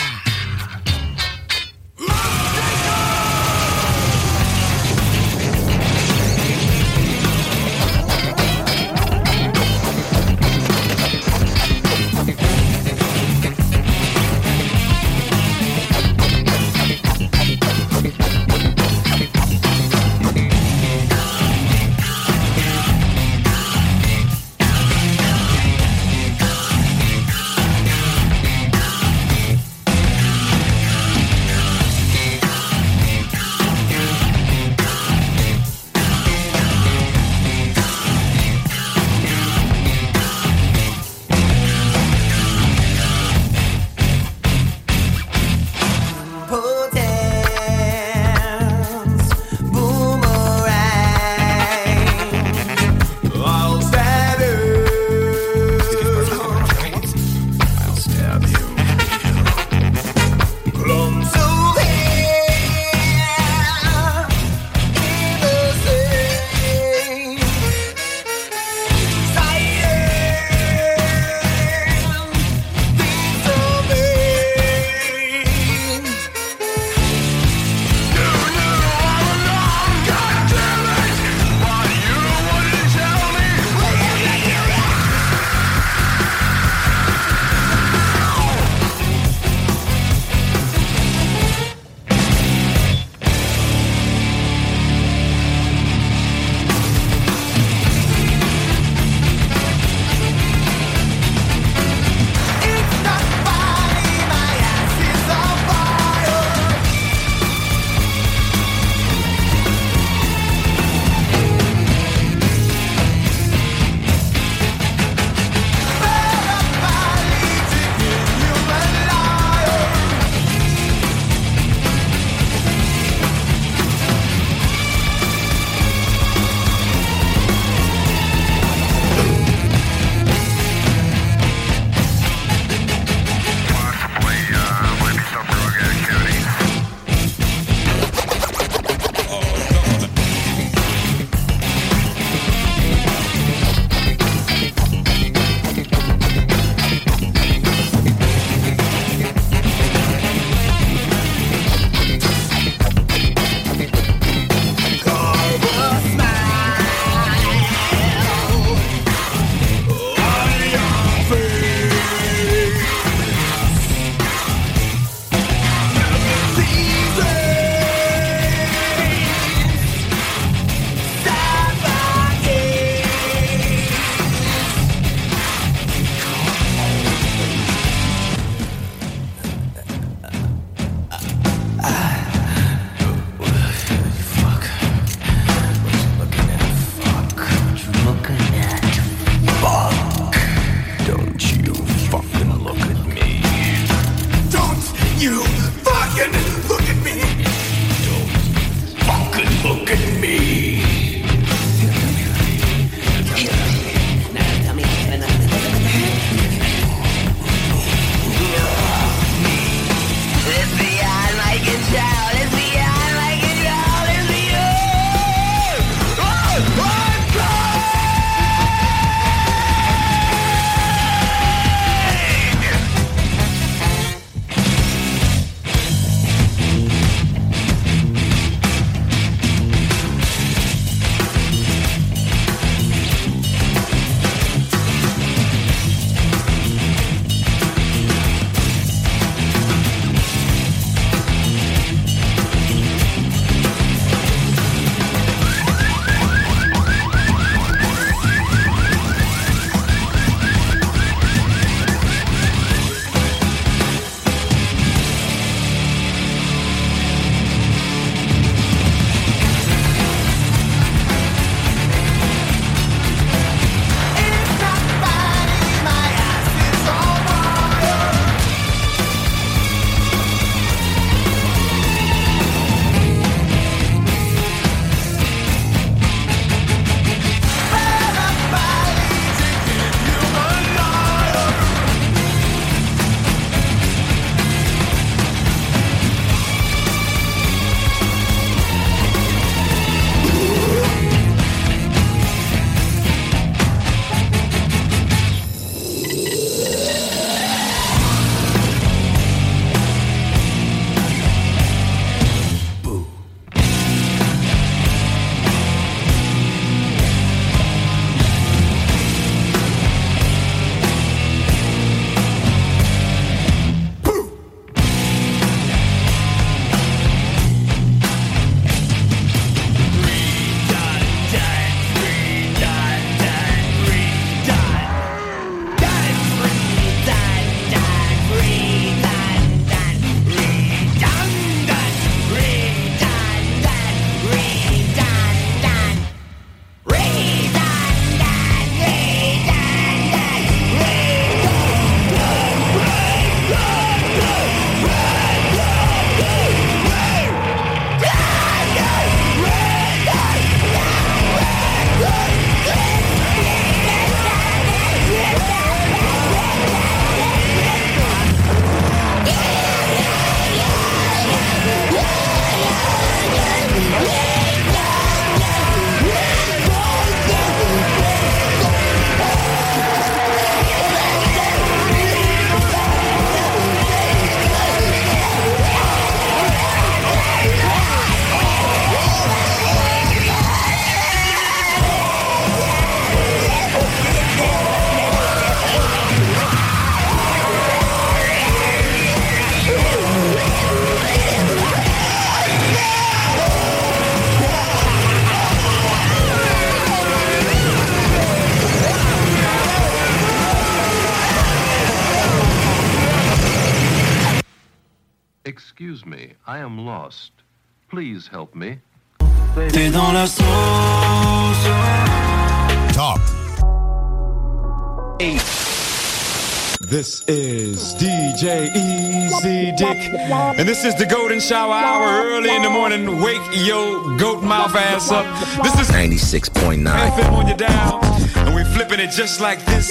DJ Easy Dick, and this is the Golden Shower Hour early in the morning. Wake your goat mouth ass up. This is 96.9. FM on your dial, and we're flipping it just like this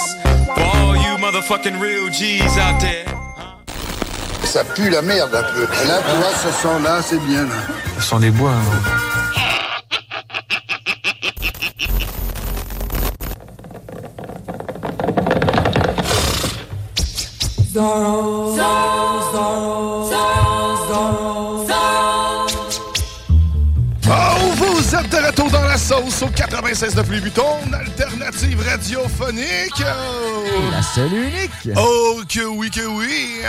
for all you motherfucking real G's out there. Ça pue la merde un peu. Là, tu vois, ce son-là, c'est bien. Là. Ce sont des bois. Zorro, retour dans la sauce au 96 de Vuitton, alternative radiophonique. Oh. La seule unique. Oh, que oui, que oui.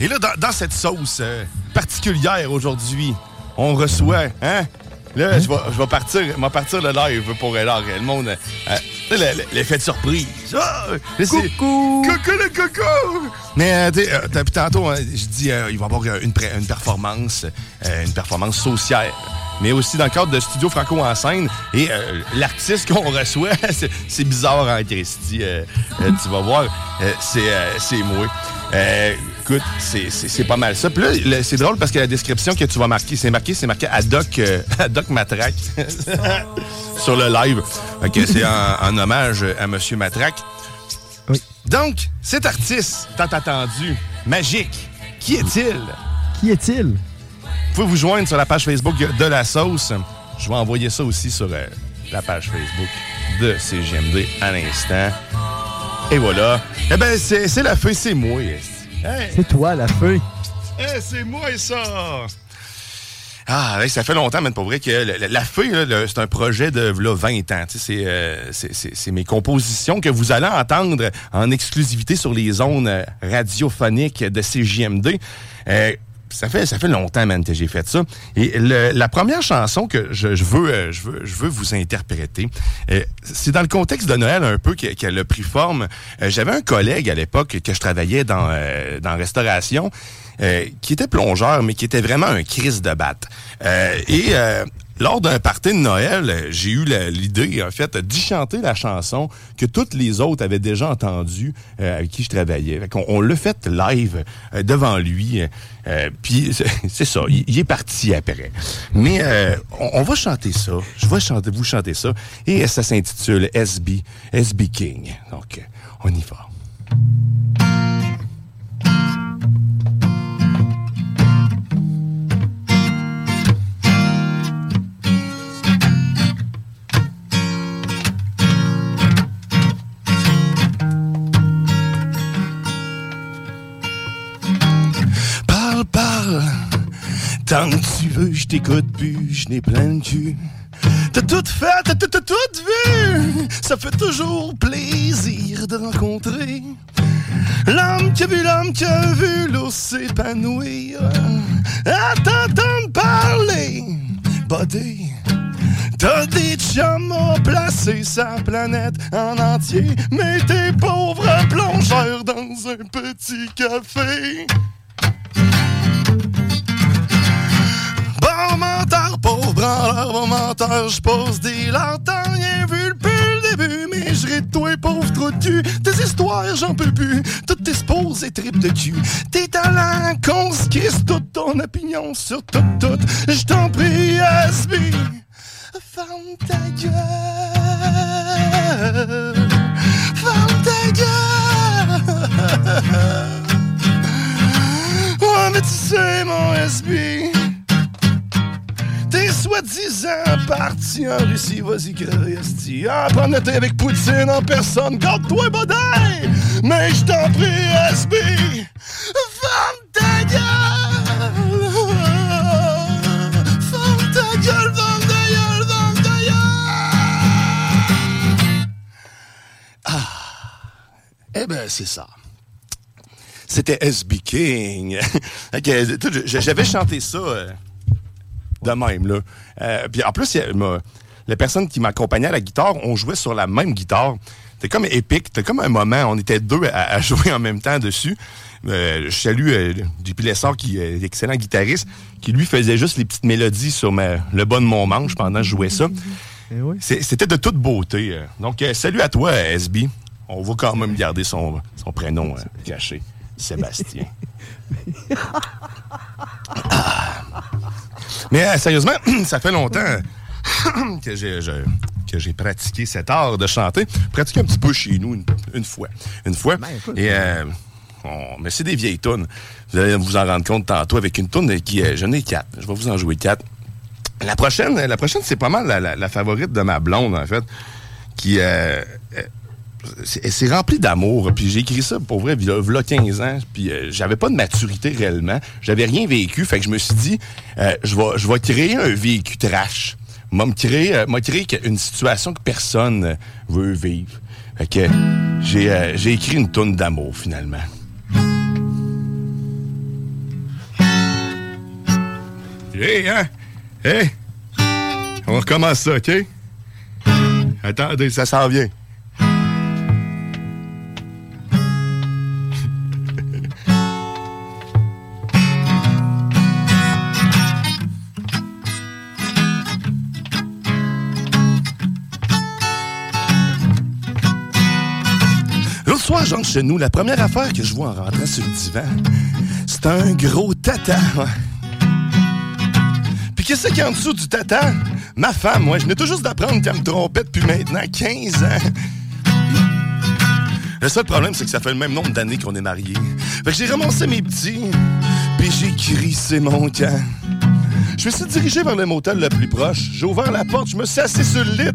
Et là, dans, dans cette sauce euh, particulière aujourd'hui, on reçoit, hein? Là, je vais, je vais partir, partir le live pour euh, là, le monde. euh, l'effet de surprise. Ah, là, c'est- Coucou le coco! Mais euh, sais, euh, depuis tantôt, hein, je dis euh, il va y avoir euh, une, une performance, euh, une performance sociale. Mais aussi dans le cadre de Studio Franco en scène. Et euh, l'artiste qu'on [LAUGHS] reçoit, c'est- bizarre en Christy. euh, euh, tu vas voir, euh, c'est euh, c'est moi. Écoute, c'est- pas mal ça. Puis là, c'est drôle parce que la description que tu vas marquer, c'est marqué, c'est marqué à Doc, euh, à Doc Matraque [LAUGHS] sur le live. Ok, c'est en, en hommage à Monsieur Matraque. Donc, cet artiste tant attendu, magique, qui est-il? Qui est-il? Vous pouvez vous joindre sur la page Facebook de La Sauce. Je vais envoyer ça aussi sur euh, la page Facebook de CGMD à l'instant. Et voilà. Eh ben, c'est c'est la feuille, c'est moi. Hey! C'est toi, la feuille. C'est moi ça! Ah, hey, ça fait longtemps, mais pour vrai, que le- la feuille, c'est un projet de là, 20 ans. C'est euh, c'est mes compositions que vous allez entendre en exclusivité sur les zones euh, radiophoniques de CJMD. Euh, ça fait, ça fait longtemps, man, que j'ai fait ça. Et le- la première chanson que je, je veux, euh, je, veux, je veux vous interpréter, euh, c'est dans le contexte de Noël un peu que- qu'elle a pris forme. Euh, J'avais un collègue à l'époque que je travaillais dans, dans restauration, qui était plongeur, mais qui était vraiment un crise de batte. Et euh, lors d'un party de Noël, euh, j'ai eu l'idée, en fait, d'y chanter la chanson que toutes les autres avaient déjà entendue euh, avec qui je travaillais. Fait qu'on- on l'a fait live euh, devant lui. euh, Puis [LAUGHS] c'est- ça, il, est parti après. Mais euh, on, on va chanter ça. Je vais chanter, vous chanter ça. Et ça s'intitule SB, SB King. Donc, euh, on y va. Tant que tu veux, je t'écoute plus, je n'ai plein de cul. T'as tout fait, t'as tout, tout vu, ça fait toujours plaisir de rencontrer l'homme qui a vu l'homme qui a vu l'eau s'épanouir. À t'entendre parler, body. T'as des chums à placer sa planète en entier, mais t'es pauvre plongeur dans un petit café. Bon menteur, pauvre branleur, bon menteur, je pose des lards, t'as rien vu depuis le début, mais je de toi, pauvre trou de. Tes histoires, j'en peux plus, toutes tes sposes et tripes de cul. Tes talents, qu'on se crisse toute ton opinion sur tout, tout. Je t'en prie, SB, ferme ta gueule. Ferme ta gueule. Ouais, mais tu sais, mon SB, soi-disant parti en Russie, vas-y, Christy. Ah, prendre le thé avec Poutine en personne, garde-toi, bodin! Mais je t'en prie, SB, ferme ta gueule! Ferme ta gueule, ferme ta gueule, ferme ta gueule! Ah, eh ben, c'est ça. C'était SB King. [LAUGHS] J'avais chanté ça. Euh, de même, là. Euh, puis en plus, il y a- ma- la personne qui m'accompagnait à la guitare, on jouait sur la même guitare. C'était comme épique. C'était comme un moment, on était deux à, à [LAUGHS] jouer en même temps dessus. Euh, je salue euh, JP Lessard, qui est excellent guitariste, qui lui faisait juste les petites mélodies sur ma- le bas de mon manche pendant que je jouais ça. C'est- C'était de toute beauté. euh. Donc, euh, salut à toi, euh, SB. On va quand même garder son, son prénom euh, caché. Sébastien. Mais euh, sérieusement, [CLEARS THROAT] ça fait longtemps [CLEARS THROAT] que j'ai je- que j'ai pratiqué cet art de chanter. Pratiqué un petit peu chez nous une, une fois. Une fois. Et euh, on- mais c'est des vieilles tunes. Vous allez vous en rendre compte tantôt avec une tune qui euh, j'en ai quatre. Je vais vous en jouer quatre. La prochaine, la prochaine, c'est pas mal la, la- la favorite de ma blonde, en fait. Qui euh, c'est rempli d'amour. Puis j'ai écrit ça pour vrai, v'là v'là 15 ans. Puis euh, j'avais pas de maturité réellement. J'avais rien vécu. Fait que je me suis dit, euh, je vais je créer un vécu trash. M'a me créer, euh, créé une situation que personne euh, veut vivre. Fait que j'ai euh, j'ai écrit une tonne d'amour finalement. Hey, hein? Hey! On recommence ça, OK? Attendez, ça s'en vient. Soir, j'entre chez nous. La première affaire que je vois en rentrant sur le divan, C'est un gros tata. Puis qu'est-ce qu'il y a en dessous du tata? Ma femme, moi, je venais tout juste d'apprendre qu'elle me trompait depuis maintenant 15 ans. Le seul problème, c'est que ça fait le même nombre d'années qu'on est mariés. Fait que j'ai ramassé mes petits, puis j'ai crissé mon camp. Je me suis dirigé vers le motel le plus proche. J'ai ouvert la porte, je me suis assis sur le lit.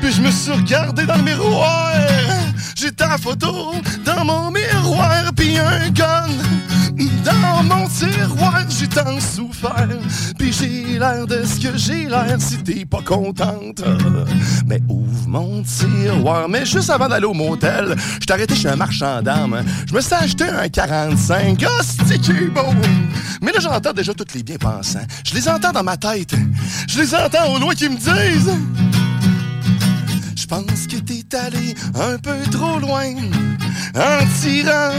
Puis je me suis regardé dans le miroir. J'étais en photo dans mon miroir, puis un gun dans mon tiroir. J'ai tant souffert, puis j'ai l'air de ce que j'ai l'air si t'es pas contente. Mais ouvre mon tiroir. Mais juste avant d'aller au motel, je arrêté chez un marchand d'armes. Je me suis acheté un 45. Oh, c'est beau! Mais là, j'entends déjà tous les bien-pensants. Je les entends dans ma tête. Je les entends au loin qui me disent... Je pense que t'es allé un peu trop loin en tirant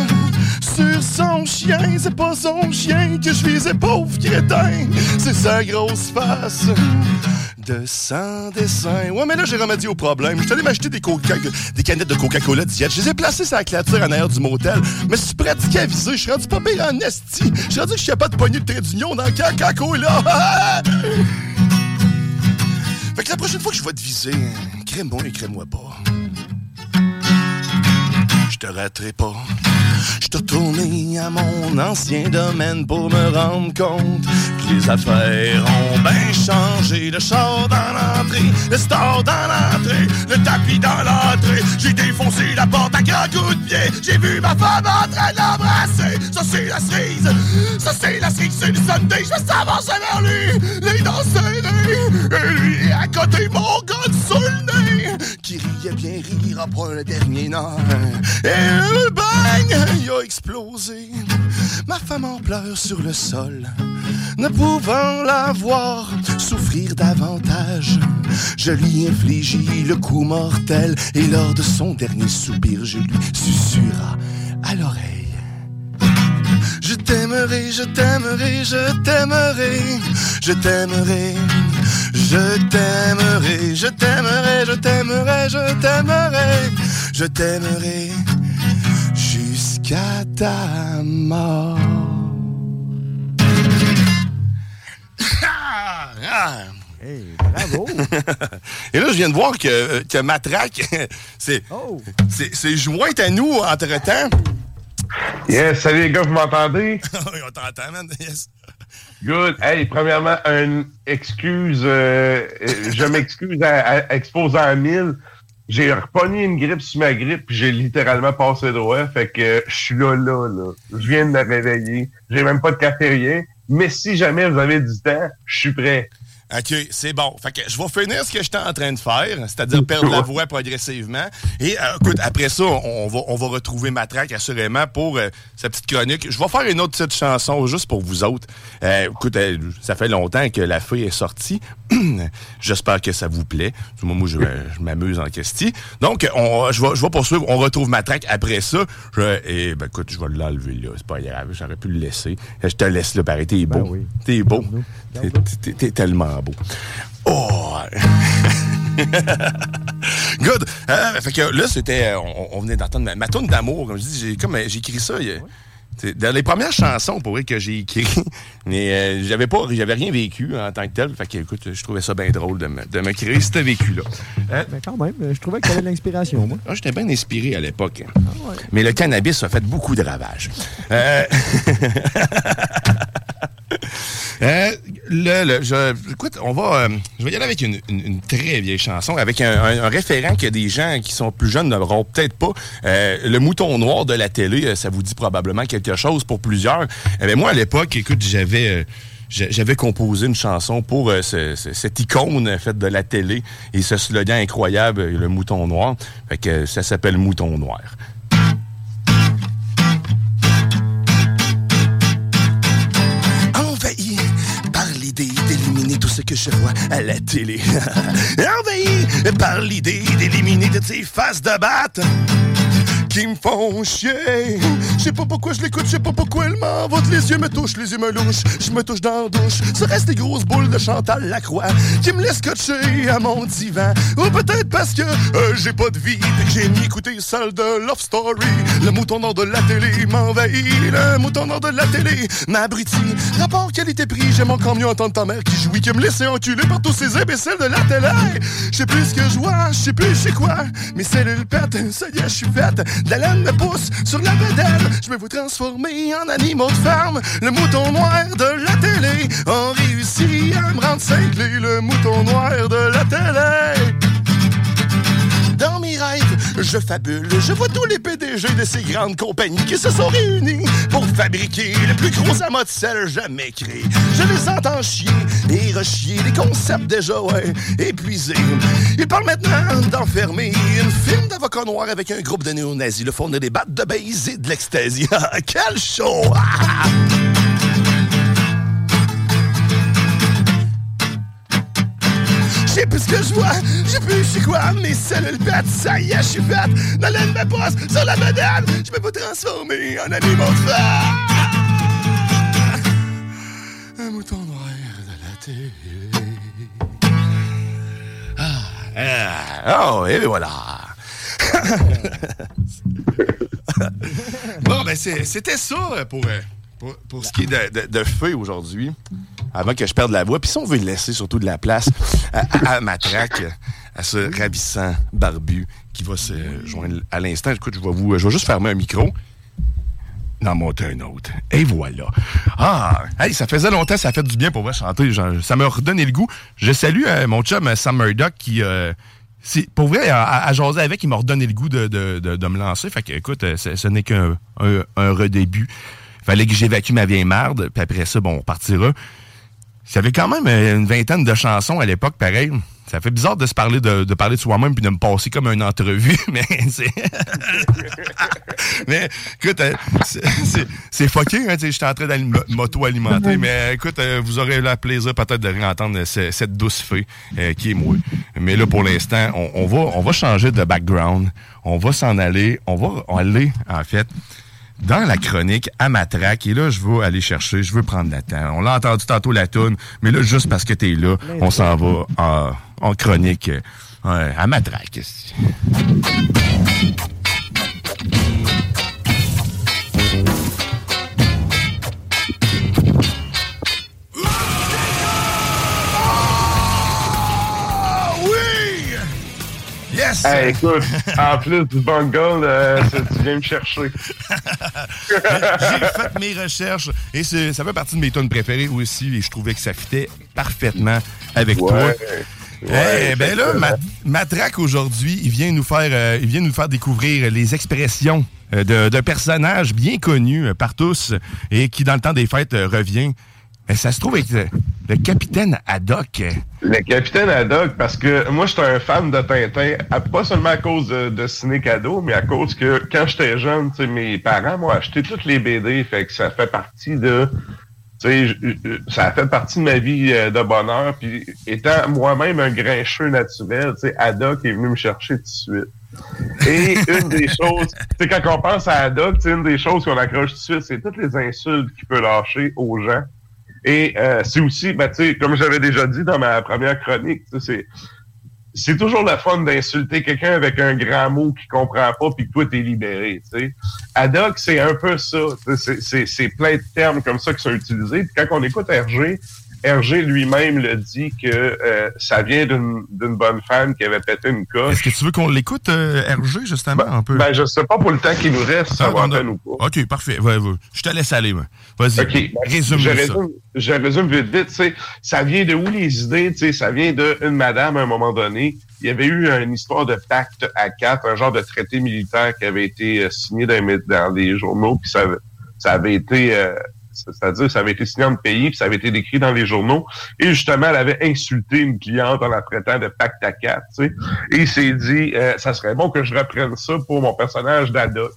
sur son chien. C'est pas son chien que je visais, pauvre crétin. C'est sa grosse face de sans dessin. Ouais, mais là, j'ai remédié au problème. Je suis allé m'acheter des, coca des canettes de Coca-Cola diète. Je les ai placées sur la clôture en arrière du motel. Mais je suis pratiqué à viser. Je suis rendu pas pire en esti. Je suis rendu que je suis capable de pogner le trait d'union dans Coca-Cola. [LAUGHS] Fait que la prochaine fois que je vais te viser, crée-moi et crée-moi pas. Je te raterai pas. Je te retourné à mon ancien domaine pour me rendre compte que les affaires ont bien changé. Le char dans l'entrée, le store dans l'entrée, le tapis dans l'entrée. J'ai défoncé la porte à grands coups de pied. J'ai vu ma femme en train de l'embrasser. Ça la cerise, ça c'est la cerise, c'est le Sunday. Je suis avancé vers lui, les dents. Et lui à côté, mon gars qui riait bien rire après le dernier nord. Et le bang, il a explosé. Ma femme en pleure sur le sol, ne pouvant la voir souffrir davantage. Je lui infligis le coup mortel et lors de son dernier soupir, je lui susurra à l'oreille. Je t'aimerai, je t'aimerai, je t'aimerai, je t'aimerai, je t'aimerai, je t'aimerai, je t'aimerai, je t'aimerai, je t'aimerai jusqu'à ta mort. Ah, ah. bravo! [LAUGHS] Et là, je viens de voir que, que Matraque, [LAUGHS] c'est c'est- c'est joint à nous entre-temps. Yes, salut les gars, vous m'entendez? [LAUGHS] oui, on t'entend, man. Yes. Good. Hey, premièrement, une excuse, euh, euh, je m'excuse à, à exposer à 1000. J'ai repogné une grippe sur ma grippe, puis j'ai littéralement passé droit. Fait que euh, je suis là, là, là. Je viens de me réveiller. J'ai même pas de café, rien. Mais si jamais vous avez du temps, je suis prêt. OK, c'est bon. Fait que je vais finir ce que j'étais en train de faire, c'est-à-dire perdre la voix progressivement. Et euh, écoute, après ça, on va, on va retrouver Matraque assurément pour euh, sa petite chronique. Je vais faire une autre petite chanson juste pour vous autres. Euh, écoute, euh, ça fait longtemps que la feuille est sortie. [CLEARS THROAT] J'espère que ça vous plaît. Du moment où je, je m'amuse en question. Donc, on, je, vais, je vais poursuivre. On retrouve Matraque après ça. Je, et, ben, écoute, je vais l'enlever là. C'est pas grave. J'aurais pu le laisser. Je te laisse là, pareil. T'es beau. T'es beau. T'es- T'es t'es tellement beau. Oh! [LAUGHS] Good. Euh, fait que là, c'était. euh, On, on venait d'entendre ma, ma tourne d'amour. Comme je dis, j'ai comme euh, j'ai écrit ça. il dans les premières chansons pour vrai que j'ai écrit, [LAUGHS] mais euh, j'avais pas, j'avais rien vécu en tant que tel. Fait que écoute, je trouvais ça bien drôle de me, de me créer ce vécu-là. Euh, Mais quand même, je trouvais que t'avais de l'inspiration, moi. ah, J'étais bien inspiré à l'époque. Mais le cannabis a fait beaucoup de ravages. [LAUGHS] [LAUGHS] Euh, je- écoute, on va, euh, vais y aller avec une, très vieille chanson, avec un, référent que des gens qui sont plus jeunes n'auront peut-être pas. Euh, le mouton noir de la télé, ça vous dit probablement quelque chose pour plusieurs. Eh moi, à l'époque, écoute, j'avais... j'a- j'avais composé une chanson pour ce- ce- cette icône faite de la télé et ce slogan incroyable, le mouton noir. Que ça s'appelle Mouton noir. Que je vois à la télé. [LAUGHS] Envahi par l'idée d'éliminer toutes ces faces de batte qui me font chier. Je sais pas pourquoi je l'écoute, je sais pas pourquoi elle m'envoie. Les yeux me touchent, les yeux me louchent, je me touche dans la douche. Ça reste des grosses boules de Chantal Lacroix qui me laissent scotcher à mon divan. Ou peut-être parce que euh, j'ai pas de vie, que j'ai mis écouter celle de Love Story. Le mouton nord de la télé m'envahit, le mouton nord de la télé m'abrutit. Rapport qualité-prix, j'aime encore mieux entendre ta mère qui jouit que me laisser enculer par tous ces imbéciles de la télé. Je sais plus ce que je vois, je sais plus c'est quoi. Mes cellules pètent, ça y est, je suis faite. La laine me pousse sur la bedaine. Je me vois transformer en animal de ferme. Le mouton noir de la télé a réussi à me rendre cinglé. Le mouton noir de la télé. Dans mes rêves, je fabule. Je vois tous les PDG de ces grandes compagnies qui se sont réunis pour fabriquer le plus gros amas de sel jamais créé. Je les entends chier et rechier des concepts déjà, épuisés. Ils parlent maintenant d'enfermer une film d'avocat noir avec un groupe de néo-nazis, le fournir des battes de baiser et de l'ecstasy. [LAUGHS] Ah, Quel show! [LAUGHS] sais plus ce que je vois, je sais plus c'est quoi, mes cellules pètent, ça y est, je suis faite. Dans l'aine me passe sur la bedaine, je peux pas transformer en animal de fer. Un mouton noir de la télé. Ah, oh, et voilà. [LAUGHS] bon, ben, c'était ça pour, euh, pour, ce qui est de, feu aujourd'hui. Avant que je perde la voix. Puis si on veut laisser surtout de la place à, à Matraque, à ce ravissant barbu qui va se joindre à l'instant. Écoute, je vais vous, je vais juste fermer un micro. N'en monter un autre. Et voilà. Ah, hey, ça faisait longtemps, ça fait du bien pour moi chanter. Ça m'a redonné le goût. Je salue euh, mon chum euh, Sam Murdoch qui, euh, pour vrai, à, à avec, il m'a redonné le goût de, me lancer. Fait que, écoute, ce, n'est qu'un un, un redébut. Fallait que j'évacue ma vieille marde, puis après ça, bon, on partira. J'avais quand même euh, une vingtaine de chansons à l'époque, pareil. Ça fait bizarre de se parler de, de parler de soi-même puis de me passer comme une entrevue, [LAUGHS] mais c'est. [LAUGHS] mais écoute, euh, c'est- fucké, hein, sais, j'étais en train d'aller me- m'auto-alimenter, mais écoute, euh, vous aurez le plaisir peut-être de réentendre ce- cette douce fée euh, qui est moi. Mais là, pour l'instant, on, on va, on va changer de background. On va s'en aller. On va aller, en fait, dans la chronique à Matraque. Et là, je veux aller chercher, je veux prendre le temps. On l'a entendu tantôt la toune, mais là, juste parce que t'es là, on s'en va en, en chronique euh, à Matraque. Yes! Hey, écoute, en plus du bungle, euh, tu viens me chercher. [LAUGHS] J'ai fait mes recherches et ça fait partie de mes tunes préférées aussi et je trouvais que ça fitait parfaitement avec Ouais. toi. Ouais, Eh ben là, effectivement. Ma- Matraque aujourd'hui, il vient nous faire, euh, il vient nous faire découvrir les expressions euh, d'un personnage bien connu par tous et qui dans le temps des fêtes revient. Euh, ça se trouve être euh, le capitaine Haddock. Le capitaine Haddock, parce que moi, j'étais un fan de Tintin, pas seulement à cause de, de ciné cadeau, mais à cause que quand j'étais jeune, mes parents m'ont acheté toutes les BD, fait que ça fait partie de... Je- je- ça fait partie de ma vie euh, de bonheur, puis étant moi-même un grincheux naturel, Haddock est venu me chercher tout de suite. Et une des [LAUGHS] choses, quand on pense à Haddock, une des choses qu'on accroche tout de suite, c'est toutes les insultes qu'il peut lâcher aux gens. Et euh, c'est aussi, ben, comme j'avais déjà dit dans ma première chronique, c'est c'est toujours le fun d'insulter quelqu'un avec un grand mot qu'il comprend pas puis que toi t'es libéré, sais. Haddock, c'est un peu ça. c'est- plein de termes comme ça qui sont utilisés. Puis quand on écoute Hergé, Hergé lui-même le dit que euh, ça vient d'une bonne femme qui avait pété une coche. Est-ce que tu veux qu'on l'écoute, euh, Hergé, justement, un peu? Ben, je sais pas pour le temps qui nous reste, ça Ah, va on à a- peine ou pas. OK, parfait. Ouais, ouais. Je te laisse aller. Vas-y. OK. ben, Résume je ça. résume, je résume vite, vite. Ça vient de où les idées? Ça vient d'une madame à un moment donné. Il y avait eu une histoire de pacte à quatre, un genre de traité militaire qui avait été euh, signé dans, les dans les journaux, puis ça, ça avait été... euh, c'est-à-dire, ça avait été signé en pays, puis ça avait été décrit dans les journaux. Et justement, elle avait insulté une cliente en la traitant de pacte à quatre. tu sais. Et il s'est dit, euh, ça serait bon que je reprenne ça pour mon personnage d'Adoc.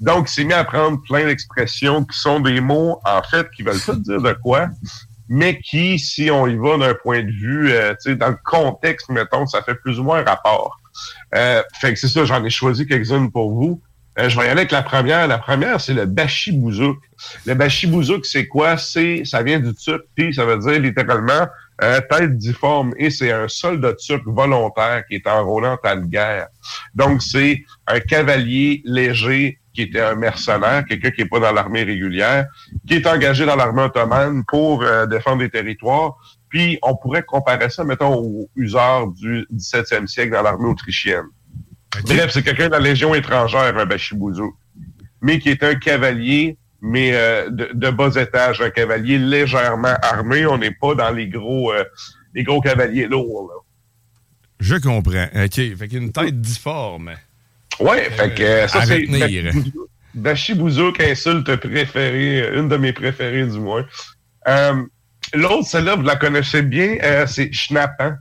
Donc, il s'est mis à prendre plein d'expressions qui sont des mots, en fait, qui veulent pas dire de quoi, mais qui, si on y va d'un point de vue, euh, tu sais, dans le contexte, mettons, ça fait plus ou moins rapport. Euh, fait que c'est ça, j'en ai choisi quelques-unes pour vous. Euh, je vais y aller avec la première. La première, c'est le bashi bouzouk. Le bashi bouzouk, c'est quoi? C'est, ça vient du turc, puis ça veut dire littéralement euh, tête difforme. Et c'est un soldat turc volontaire qui est enrôlé en temps de guerre. Donc, c'est un cavalier léger qui était un mercenaire, quelqu'un qui n'est pas dans l'armée régulière, qui est engagé dans l'armée ottomane pour euh, défendre des territoires. Puis, on pourrait comparer ça, mettons, aux useurs du 17e siècle dans l'armée autrichienne. Bref, c'est quelqu'un de la Légion étrangère, un Bachibouzou, mais qui est un cavalier, mais euh, de, de bas étage, un cavalier légèrement armé. On n'est pas dans les gros, euh, les gros cavaliers lourds. Là. Je comprends. OK. Fait qu'une tête difforme. Ouais, fait que euh, ça, c'est retenir. Bachibouzouk, insulte préférée, euh, une de mes préférées du moins. Euh, L'autre, celle-là, vous la connaissez bien, euh, c'est schnappant.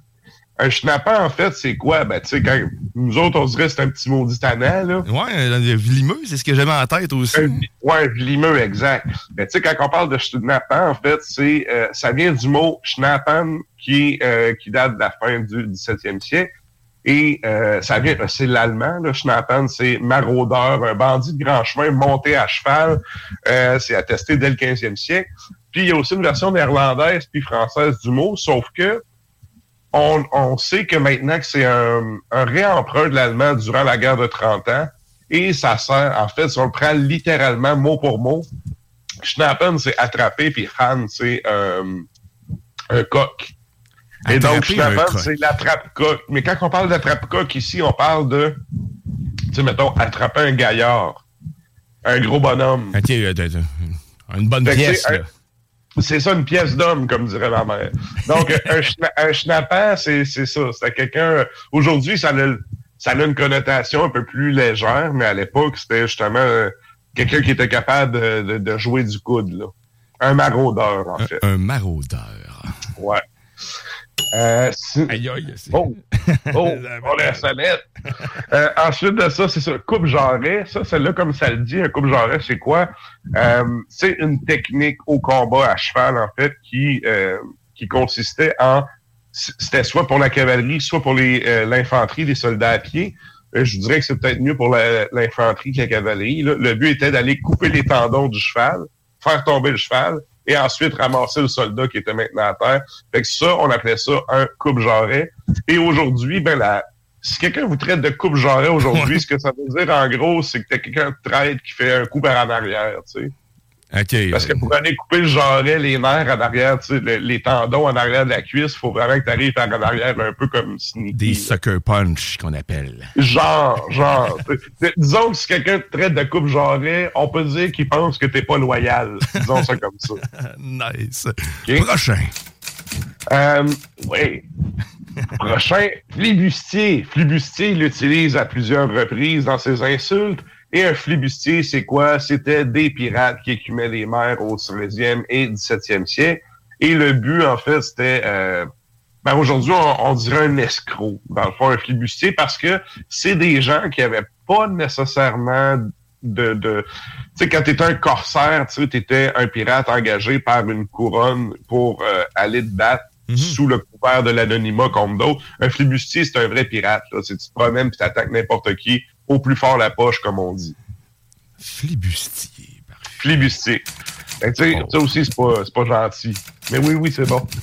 Un schnappant, en fait, c'est quoi? Ben, tu sais, quand nous autres, on dirait que c'est un petit maudit tannant, là. Ouais, le vilimeux, c'est ce que j'avais en tête aussi. Un- ouais, vilimeux, exact. Ben, tu sais, quand on parle de schnappant, en fait, c'est euh, ça vient du mot schnappen qui, euh, qui date de la fin du 17e siècle. Et euh, ça vient, c'est l'allemand, le Schnappen, c'est maraudeur, un bandit de grand chemin monté à cheval. Euh, c'est attesté dès le 15e siècle. Puis il y a aussi une version néerlandaise puis française du mot, sauf que on, on sait que maintenant que c'est un, un réemprunt de l'allemand durant la guerre de 30 ans, et ça sert, en fait, si on le prend littéralement mot pour mot, Schnappen, c'est attraper, puis Han, c'est euh, un coq. Et donc, Schnappen, c'est l'attrape-coq. Mais quand on parle d'attrape-coq ici, on parle de, tu sais, mettons, attraper un gaillard, un gros bonhomme. Euh, une bonne Fait pièce, là. un- C'est ça, une pièce d'homme, comme dirait ma mère. Donc, [LAUGHS] un, schna- un schnappant, c'est c'est ça. C'était quelqu'un... Aujourd'hui, ça a, ça a une connotation un peu plus légère, mais à l'époque, c'était justement euh, quelqu'un qui était capable de, de- de jouer du coude. Là. Un maraudeur, en fait. Un maraudeur. Ouais. Euh, Aïe, aïe, Oh, oh, [LAUGHS] on la sonnette. Euh, ensuite de ça, c'est ça, coupe jarret. Ça, celle-là, comme ça le dit, un coupe jarret, c'est quoi? Euh, c'est une technique au combat à cheval, en fait, qui, euh, qui consistait en... C'était soit pour la cavalerie, soit pour les, euh, l'infanterie, les soldats à pied. Euh, je dirais que c'est peut-être mieux pour l'infanterie que la cavalerie. là. Le but était d'aller couper les tendons du cheval, faire tomber le cheval, et ensuite ramasser le soldat qui était maintenant à terre. Fait que ça, on appelait ça un coupe-jarret. Et aujourd'hui, ben la, si quelqu'un vous traite de coupe-jarret aujourd'hui, ce que ça veut dire en gros, c'est que t'as quelqu'un de traite qui fait un coup par en arrière, tu sais. OK. Parce que pour aller couper le jarret, les nerfs en arrière, le- les tendons en arrière de la cuisse, il faut vraiment que tu arrives en arrière un peu comme sneaky. Des sucker punch qu'on appelle. Genre, genre. Disons que si quelqu'un te traite de coupe jarret, on peut dire qu'il pense que t'es pas loyal. Disons ça comme ça. [LAUGHS] nice. Prochain. Euh, oui. Prochain, flibustier. Flibustier, il l'utilise à plusieurs reprises dans ses insultes. Et un flibustier, c'est quoi? C'était des pirates qui écumaient les mers au 16e et 17e siècle. Et le but, en fait, c'était... euh, ben aujourd'hui, on, on dirait un escroc, dans le fond, un flibustier, parce que c'est des gens qui avaient pas nécessairement de... de tu sais, quand tu étais un corsaire, tu étais un pirate engagé par une couronne pour euh, aller te battre sous le couvert de l'anonymat comme d'autres. Un flibustier, c'est un vrai pirate. Là. C'est- Tu te promènes puis t'attaques n'importe qui au plus fort la poche, comme on dit. Flibustier. Flibustier. Ben, tu sais, ça aussi, c'est pas, c'est pas gentil. Mais oui, oui, c'est bon. [LAUGHS]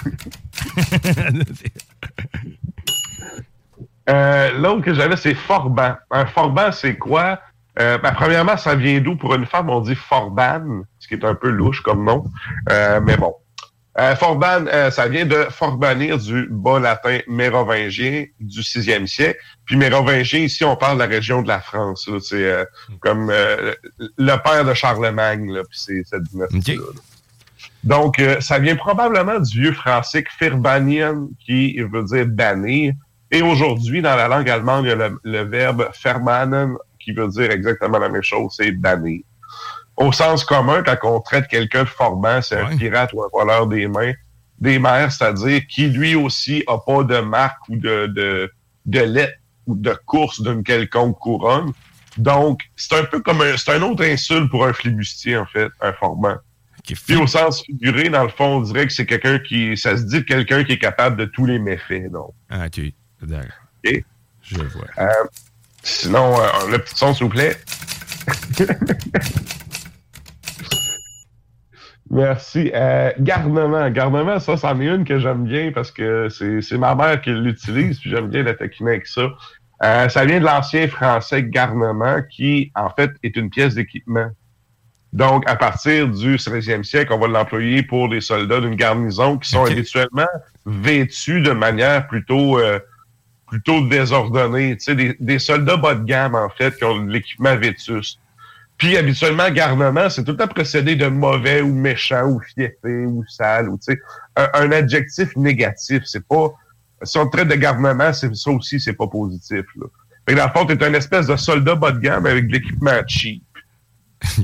Euh, L'autre que j'avais, c'est forban. Un forban, c'est quoi? Euh, ben, premièrement, ça vient d'où? Pour une femme, on dit forban, ce qui est un peu louche comme nom. Euh, mais bon. Euh, forban, euh, ça vient de forbanir du bas latin mérovingien du 6e siècle. Puis mérovingien, ici, on parle de la région de la France. C'est euh, comme euh, le père de Charlemagne, là, puis c'est cette dynastie-là. là. Donc, euh, ça vient probablement du vieux français firbanien, qui veut dire bannir. Et aujourd'hui, dans la langue allemande, il y a le, le verbe vermanen, qui veut dire exactement la même chose, c'est bannir. Au sens commun, quand on traite quelqu'un de formant, c'est un pirate ou un voleur des mains, des mers, c'est-à-dire qui lui aussi a pas de marque ou de, de, de lettre ou de course d'une quelconque couronne. Donc, c'est un peu comme un, c'est un autre insulte pour un flibustier, en fait, un formant. Puis au sens figuré, dans le fond, on dirait que c'est quelqu'un qui, ça se dit quelqu'un qui est capable de tous les méfaits, donc. Ah, OK. D'accord. Je vois. Euh, sinon, euh, le petit son, s'il vous plaît. [LAUGHS] Merci. Euh, garnement. Garnement, ça, c'en est une que j'aime bien parce que c'est ma mère qui l'utilise, puis j'aime bien la taquiner avec ça. Euh, ça vient de l'ancien français garnement, qui, en fait, est une pièce d'équipement. Donc, à partir du 16e siècle, on va l'employer pour les soldats d'une garnison qui sont habituellement vêtus de manière plutôt euh, plutôt désordonnée. Tu sais, des, des soldats bas de gamme, en fait, qui ont de l'équipement vétus. Puis, habituellement, garnement, c'est tout le temps précédé de mauvais ou méchant ou fiefé ou sale ou, tu sais, un, un adjectif négatif. C'est pas... Si on te traite de garnement, c'est ça aussi, c'est pas positif, là. Fait que dans le fond, t'es un espèce de soldat bas de gamme avec de l'équipement cheap. [LAUGHS]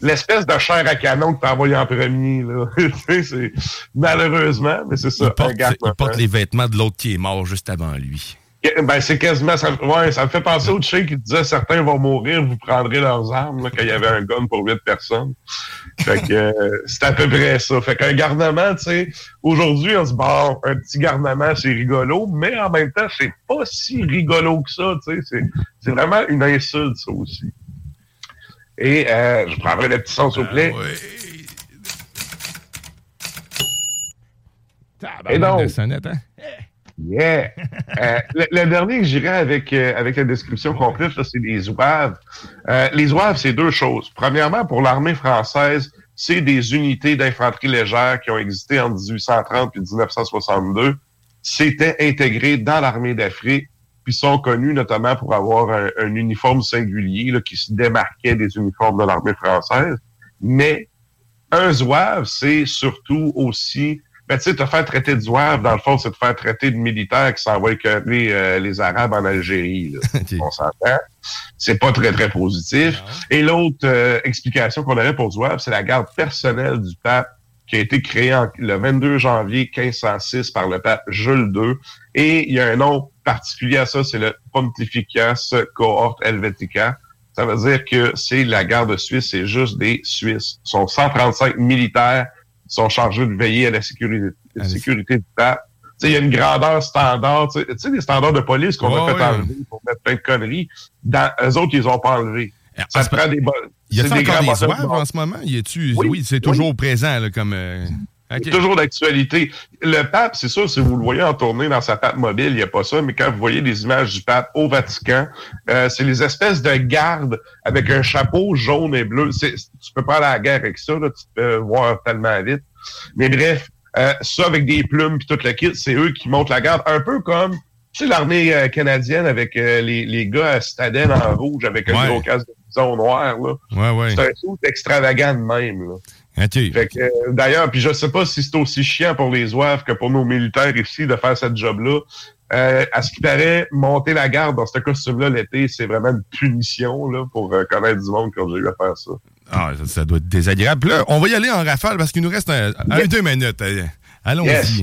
L'espèce de chair à canon que t'as envoyé en premier, là. [LAUGHS] Tu sais, c'est... Malheureusement, mais c'est ça. Porte, il porte les vêtements de l'autre qui est mort juste avant lui. Ben, c'est quasiment, ça, ouais, ça me fait penser au Che qui disait certains vont mourir, vous prendrez leurs armes, là, quand il y avait un gun pour huit personnes. Fait que, euh, c'est à peu près ça. Fait qu'un garnement, tu sais, aujourd'hui, on se bon, un petit garnement, c'est rigolo, mais en même temps, c'est pas si rigolo que ça, tu sais, c'est, c'est vraiment une insulte, ça aussi. Et, euh, je prendrai le petit son, s'il vous plaît. Et donc, sonnette, hein? Yeah! Euh, le, le dernier que j'irai avec, euh, avec la description complète, c'est les zouaves. Euh, les zouaves, c'est deux choses. Premièrement, pour l'armée française, c'est des unités d'infanterie légère qui ont existé en 1830 puis 1962. C'était intégré dans l'armée d'Afrique, puis sont connus notamment pour avoir un, un uniforme singulier là, qui se démarquait des uniformes de l'armée française. Mais un zouave, c'est surtout aussi ben, tu sais, te faire traiter de zouave, dans le fond, c'est te faire traiter de militaire qui s'envoie écœurer euh, les Arabes en Algérie. là. [LAUGHS] On s'entend? C'est pas très, très positif. Et l'autre euh, explication qu'on aurait pour zouave, c'est la garde personnelle du pape qui a été créée en- le 22 janvier 1506 par le pape Jules II. Et il y a un nom particulier à ça, c'est le Pontificas Cohort Helvetica. Ça veut dire que c'est la garde suisse, c'est juste des Suisses. Ils sont 135 militaires sont chargés de veiller à la sécurité, la sécurité du il y a une grandeur standard. Tu sais- les standards de police qu'on a fait enlever pour mettre plein de conneries. Dans, eux autres, ils les ont pas enlevés. Ça prend des bonnes. Y a c'est encore des en ce moment? Y a-tu? Oui, Oui, c'est toujours présent, là, comme. euh, ok. C'est toujours d'actualité. Le pape, c'est sûr, si vous le voyez en tournée dans sa pape mobile, il n'y a pas ça, mais quand vous voyez des images du pape au Vatican, euh, c'est les espèces de gardes avec un chapeau jaune et bleu. C'est- tu peux pas aller à la guerre avec ça, là, tu peux voir tellement vite. Mais bref, euh, ça avec des plumes puis toute la kit, c'est eux qui montent la garde, un peu comme tu sais, l'armée euh, canadienne avec euh, les, les gars à Staden en rouge avec un Ouais. gros casque de bison noir. Là. Ouais, ouais. C'est un truc extravagant de même. Là. Que, euh, d'ailleurs, puis je sais pas si c'est aussi chiant pour les oeuvres que pour nos militaires ici de faire cette job-là. Euh, à ce qui paraît, monter la garde dans ce costume-là l'été, c'est vraiment une punition là, pour euh, connaître du monde quand j'ai eu à faire ça. Ah, ça, ça doit être désagréable. Là, on va y aller en rafale parce qu'il nous reste un, un, deux minutes. Euh, Allons-y. Yes.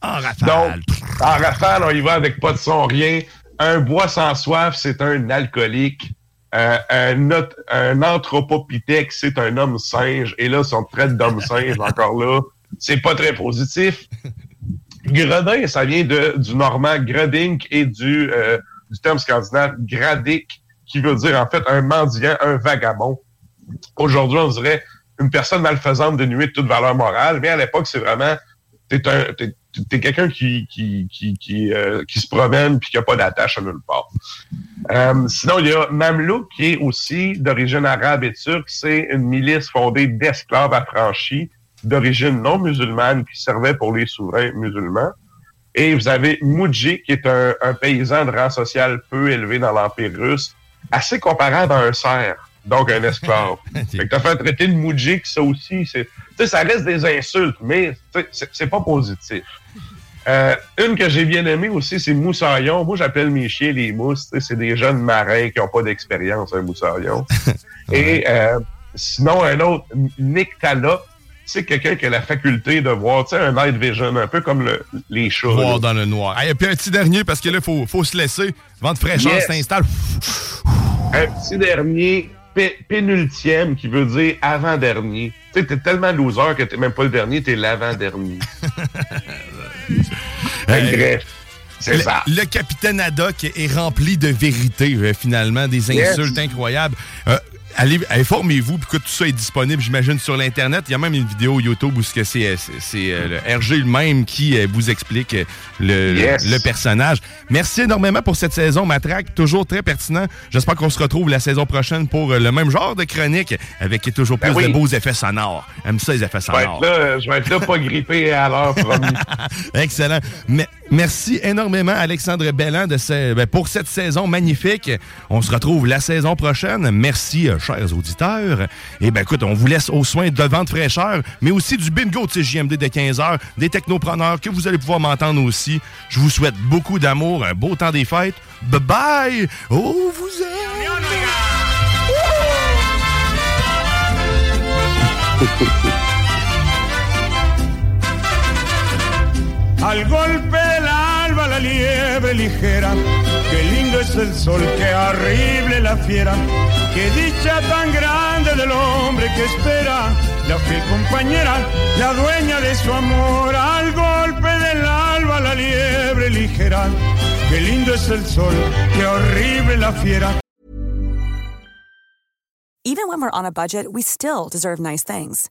En rafale. Donc, en rafale, on y va avec pas de son, rien. Un bois sans soif, c'est un alcoolique. Euh, un, autre- un anthropopithèque, c'est un homme singe. Et là, si on te traite d'homme [LAUGHS] singe, encore là, c'est pas très positif. Gredin, ça vient de, du normand gredink et du, euh, du terme scandinave gradik, qui veut dire en fait un mendiant, un vagabond. Aujourd'hui, on dirait une personne malfaisante dénuée de toute valeur morale, mais à l'époque, c'est vraiment t'es un t'es, t'es quelqu'un qui qui qui qui, euh, qui se promène puis qui a pas d'attache à nulle part. Euh, sinon il y a Mamlouk qui est aussi d'origine arabe et turque, c'est une milice fondée d'esclaves affranchis d'origine non musulmane qui servait pour les souverains musulmans. Et vous avez Mouji qui est un, un paysan de rang social peu élevé dans l'empire russe, assez comparable à un cerf. Donc, un esclave. [LAUGHS] fait que t'as fait traiter de Moudjik, ça aussi, c'est, sais, ça reste des insultes, mais c'est pas positif. Euh, une que j'ai bien aimée aussi, c'est Moussaillon. Moi, j'appelle mes chiens les mousses. tu sais, C'est des jeunes marins qui n'ont pas d'expérience, un Moussaillon. [LAUGHS] Et euh, sinon, un autre, Nick Tala, c'est quelqu'un qui a la faculté de voir, tu sais, un night vision, un peu comme le- les chats. Voir là. dans le noir. Et puis un petit dernier, parce que là, il faut, faut se laisser. Vente fraîcheur Yes. s'installe. Un petit dernier, pénultième, qui veut dire avant-dernier. Tu sais, t'es tellement loser que t'es même pas le dernier, t'es l'avant-dernier. [LAUGHS] Bref. Le, ça. le capitaine Haddock est rempli de vérité, euh, finalement, des Yes. insultes incroyables. Euh, Allez, informez-vous, puis que tout ça est disponible, j'imagine, sur l'Internet. Il y a même une vidéo YouTube où c'est, euh, euh, le RG lui-même qui euh, vous explique euh, le, le- Yes. le personnage. Merci énormément pour cette saison, Matraque. Toujours très pertinent. J'espère qu'on se retrouve la saison prochaine pour le même genre de chronique avec toujours plus Ben oui. de beaux effets sonores. Aime ça, les effets Je vais sonores. être là, je vais être là pas grippé à l'heure, promis. [LAUGHS] Excellent. Me- merci énormément, Alexandre Belland, de ben, pour cette saison magnifique. On se retrouve la saison prochaine. Merci, euh, chers auditeurs. Et ben écoute, on vous laisse aux soins de vente fraîcheur, mais aussi du bingo de CJMD de 15h, des technopreneurs que vous allez pouvoir m'entendre aussi. Je vous souhaite beaucoup d'amour, un beau temps des fêtes. Bye bye! Oh, vous Al golpe del alba la liebre ligera, qué lindo es el sol, qué horrible la fiera, qué dicha tan grande del hombre que espera, la fiel compañera, la dueña de su amor. Al golpe del alba la liebre ligera, qué lindo es el sol, qué horrible la fiera. Even when we're on a budget, we still deserve nice things.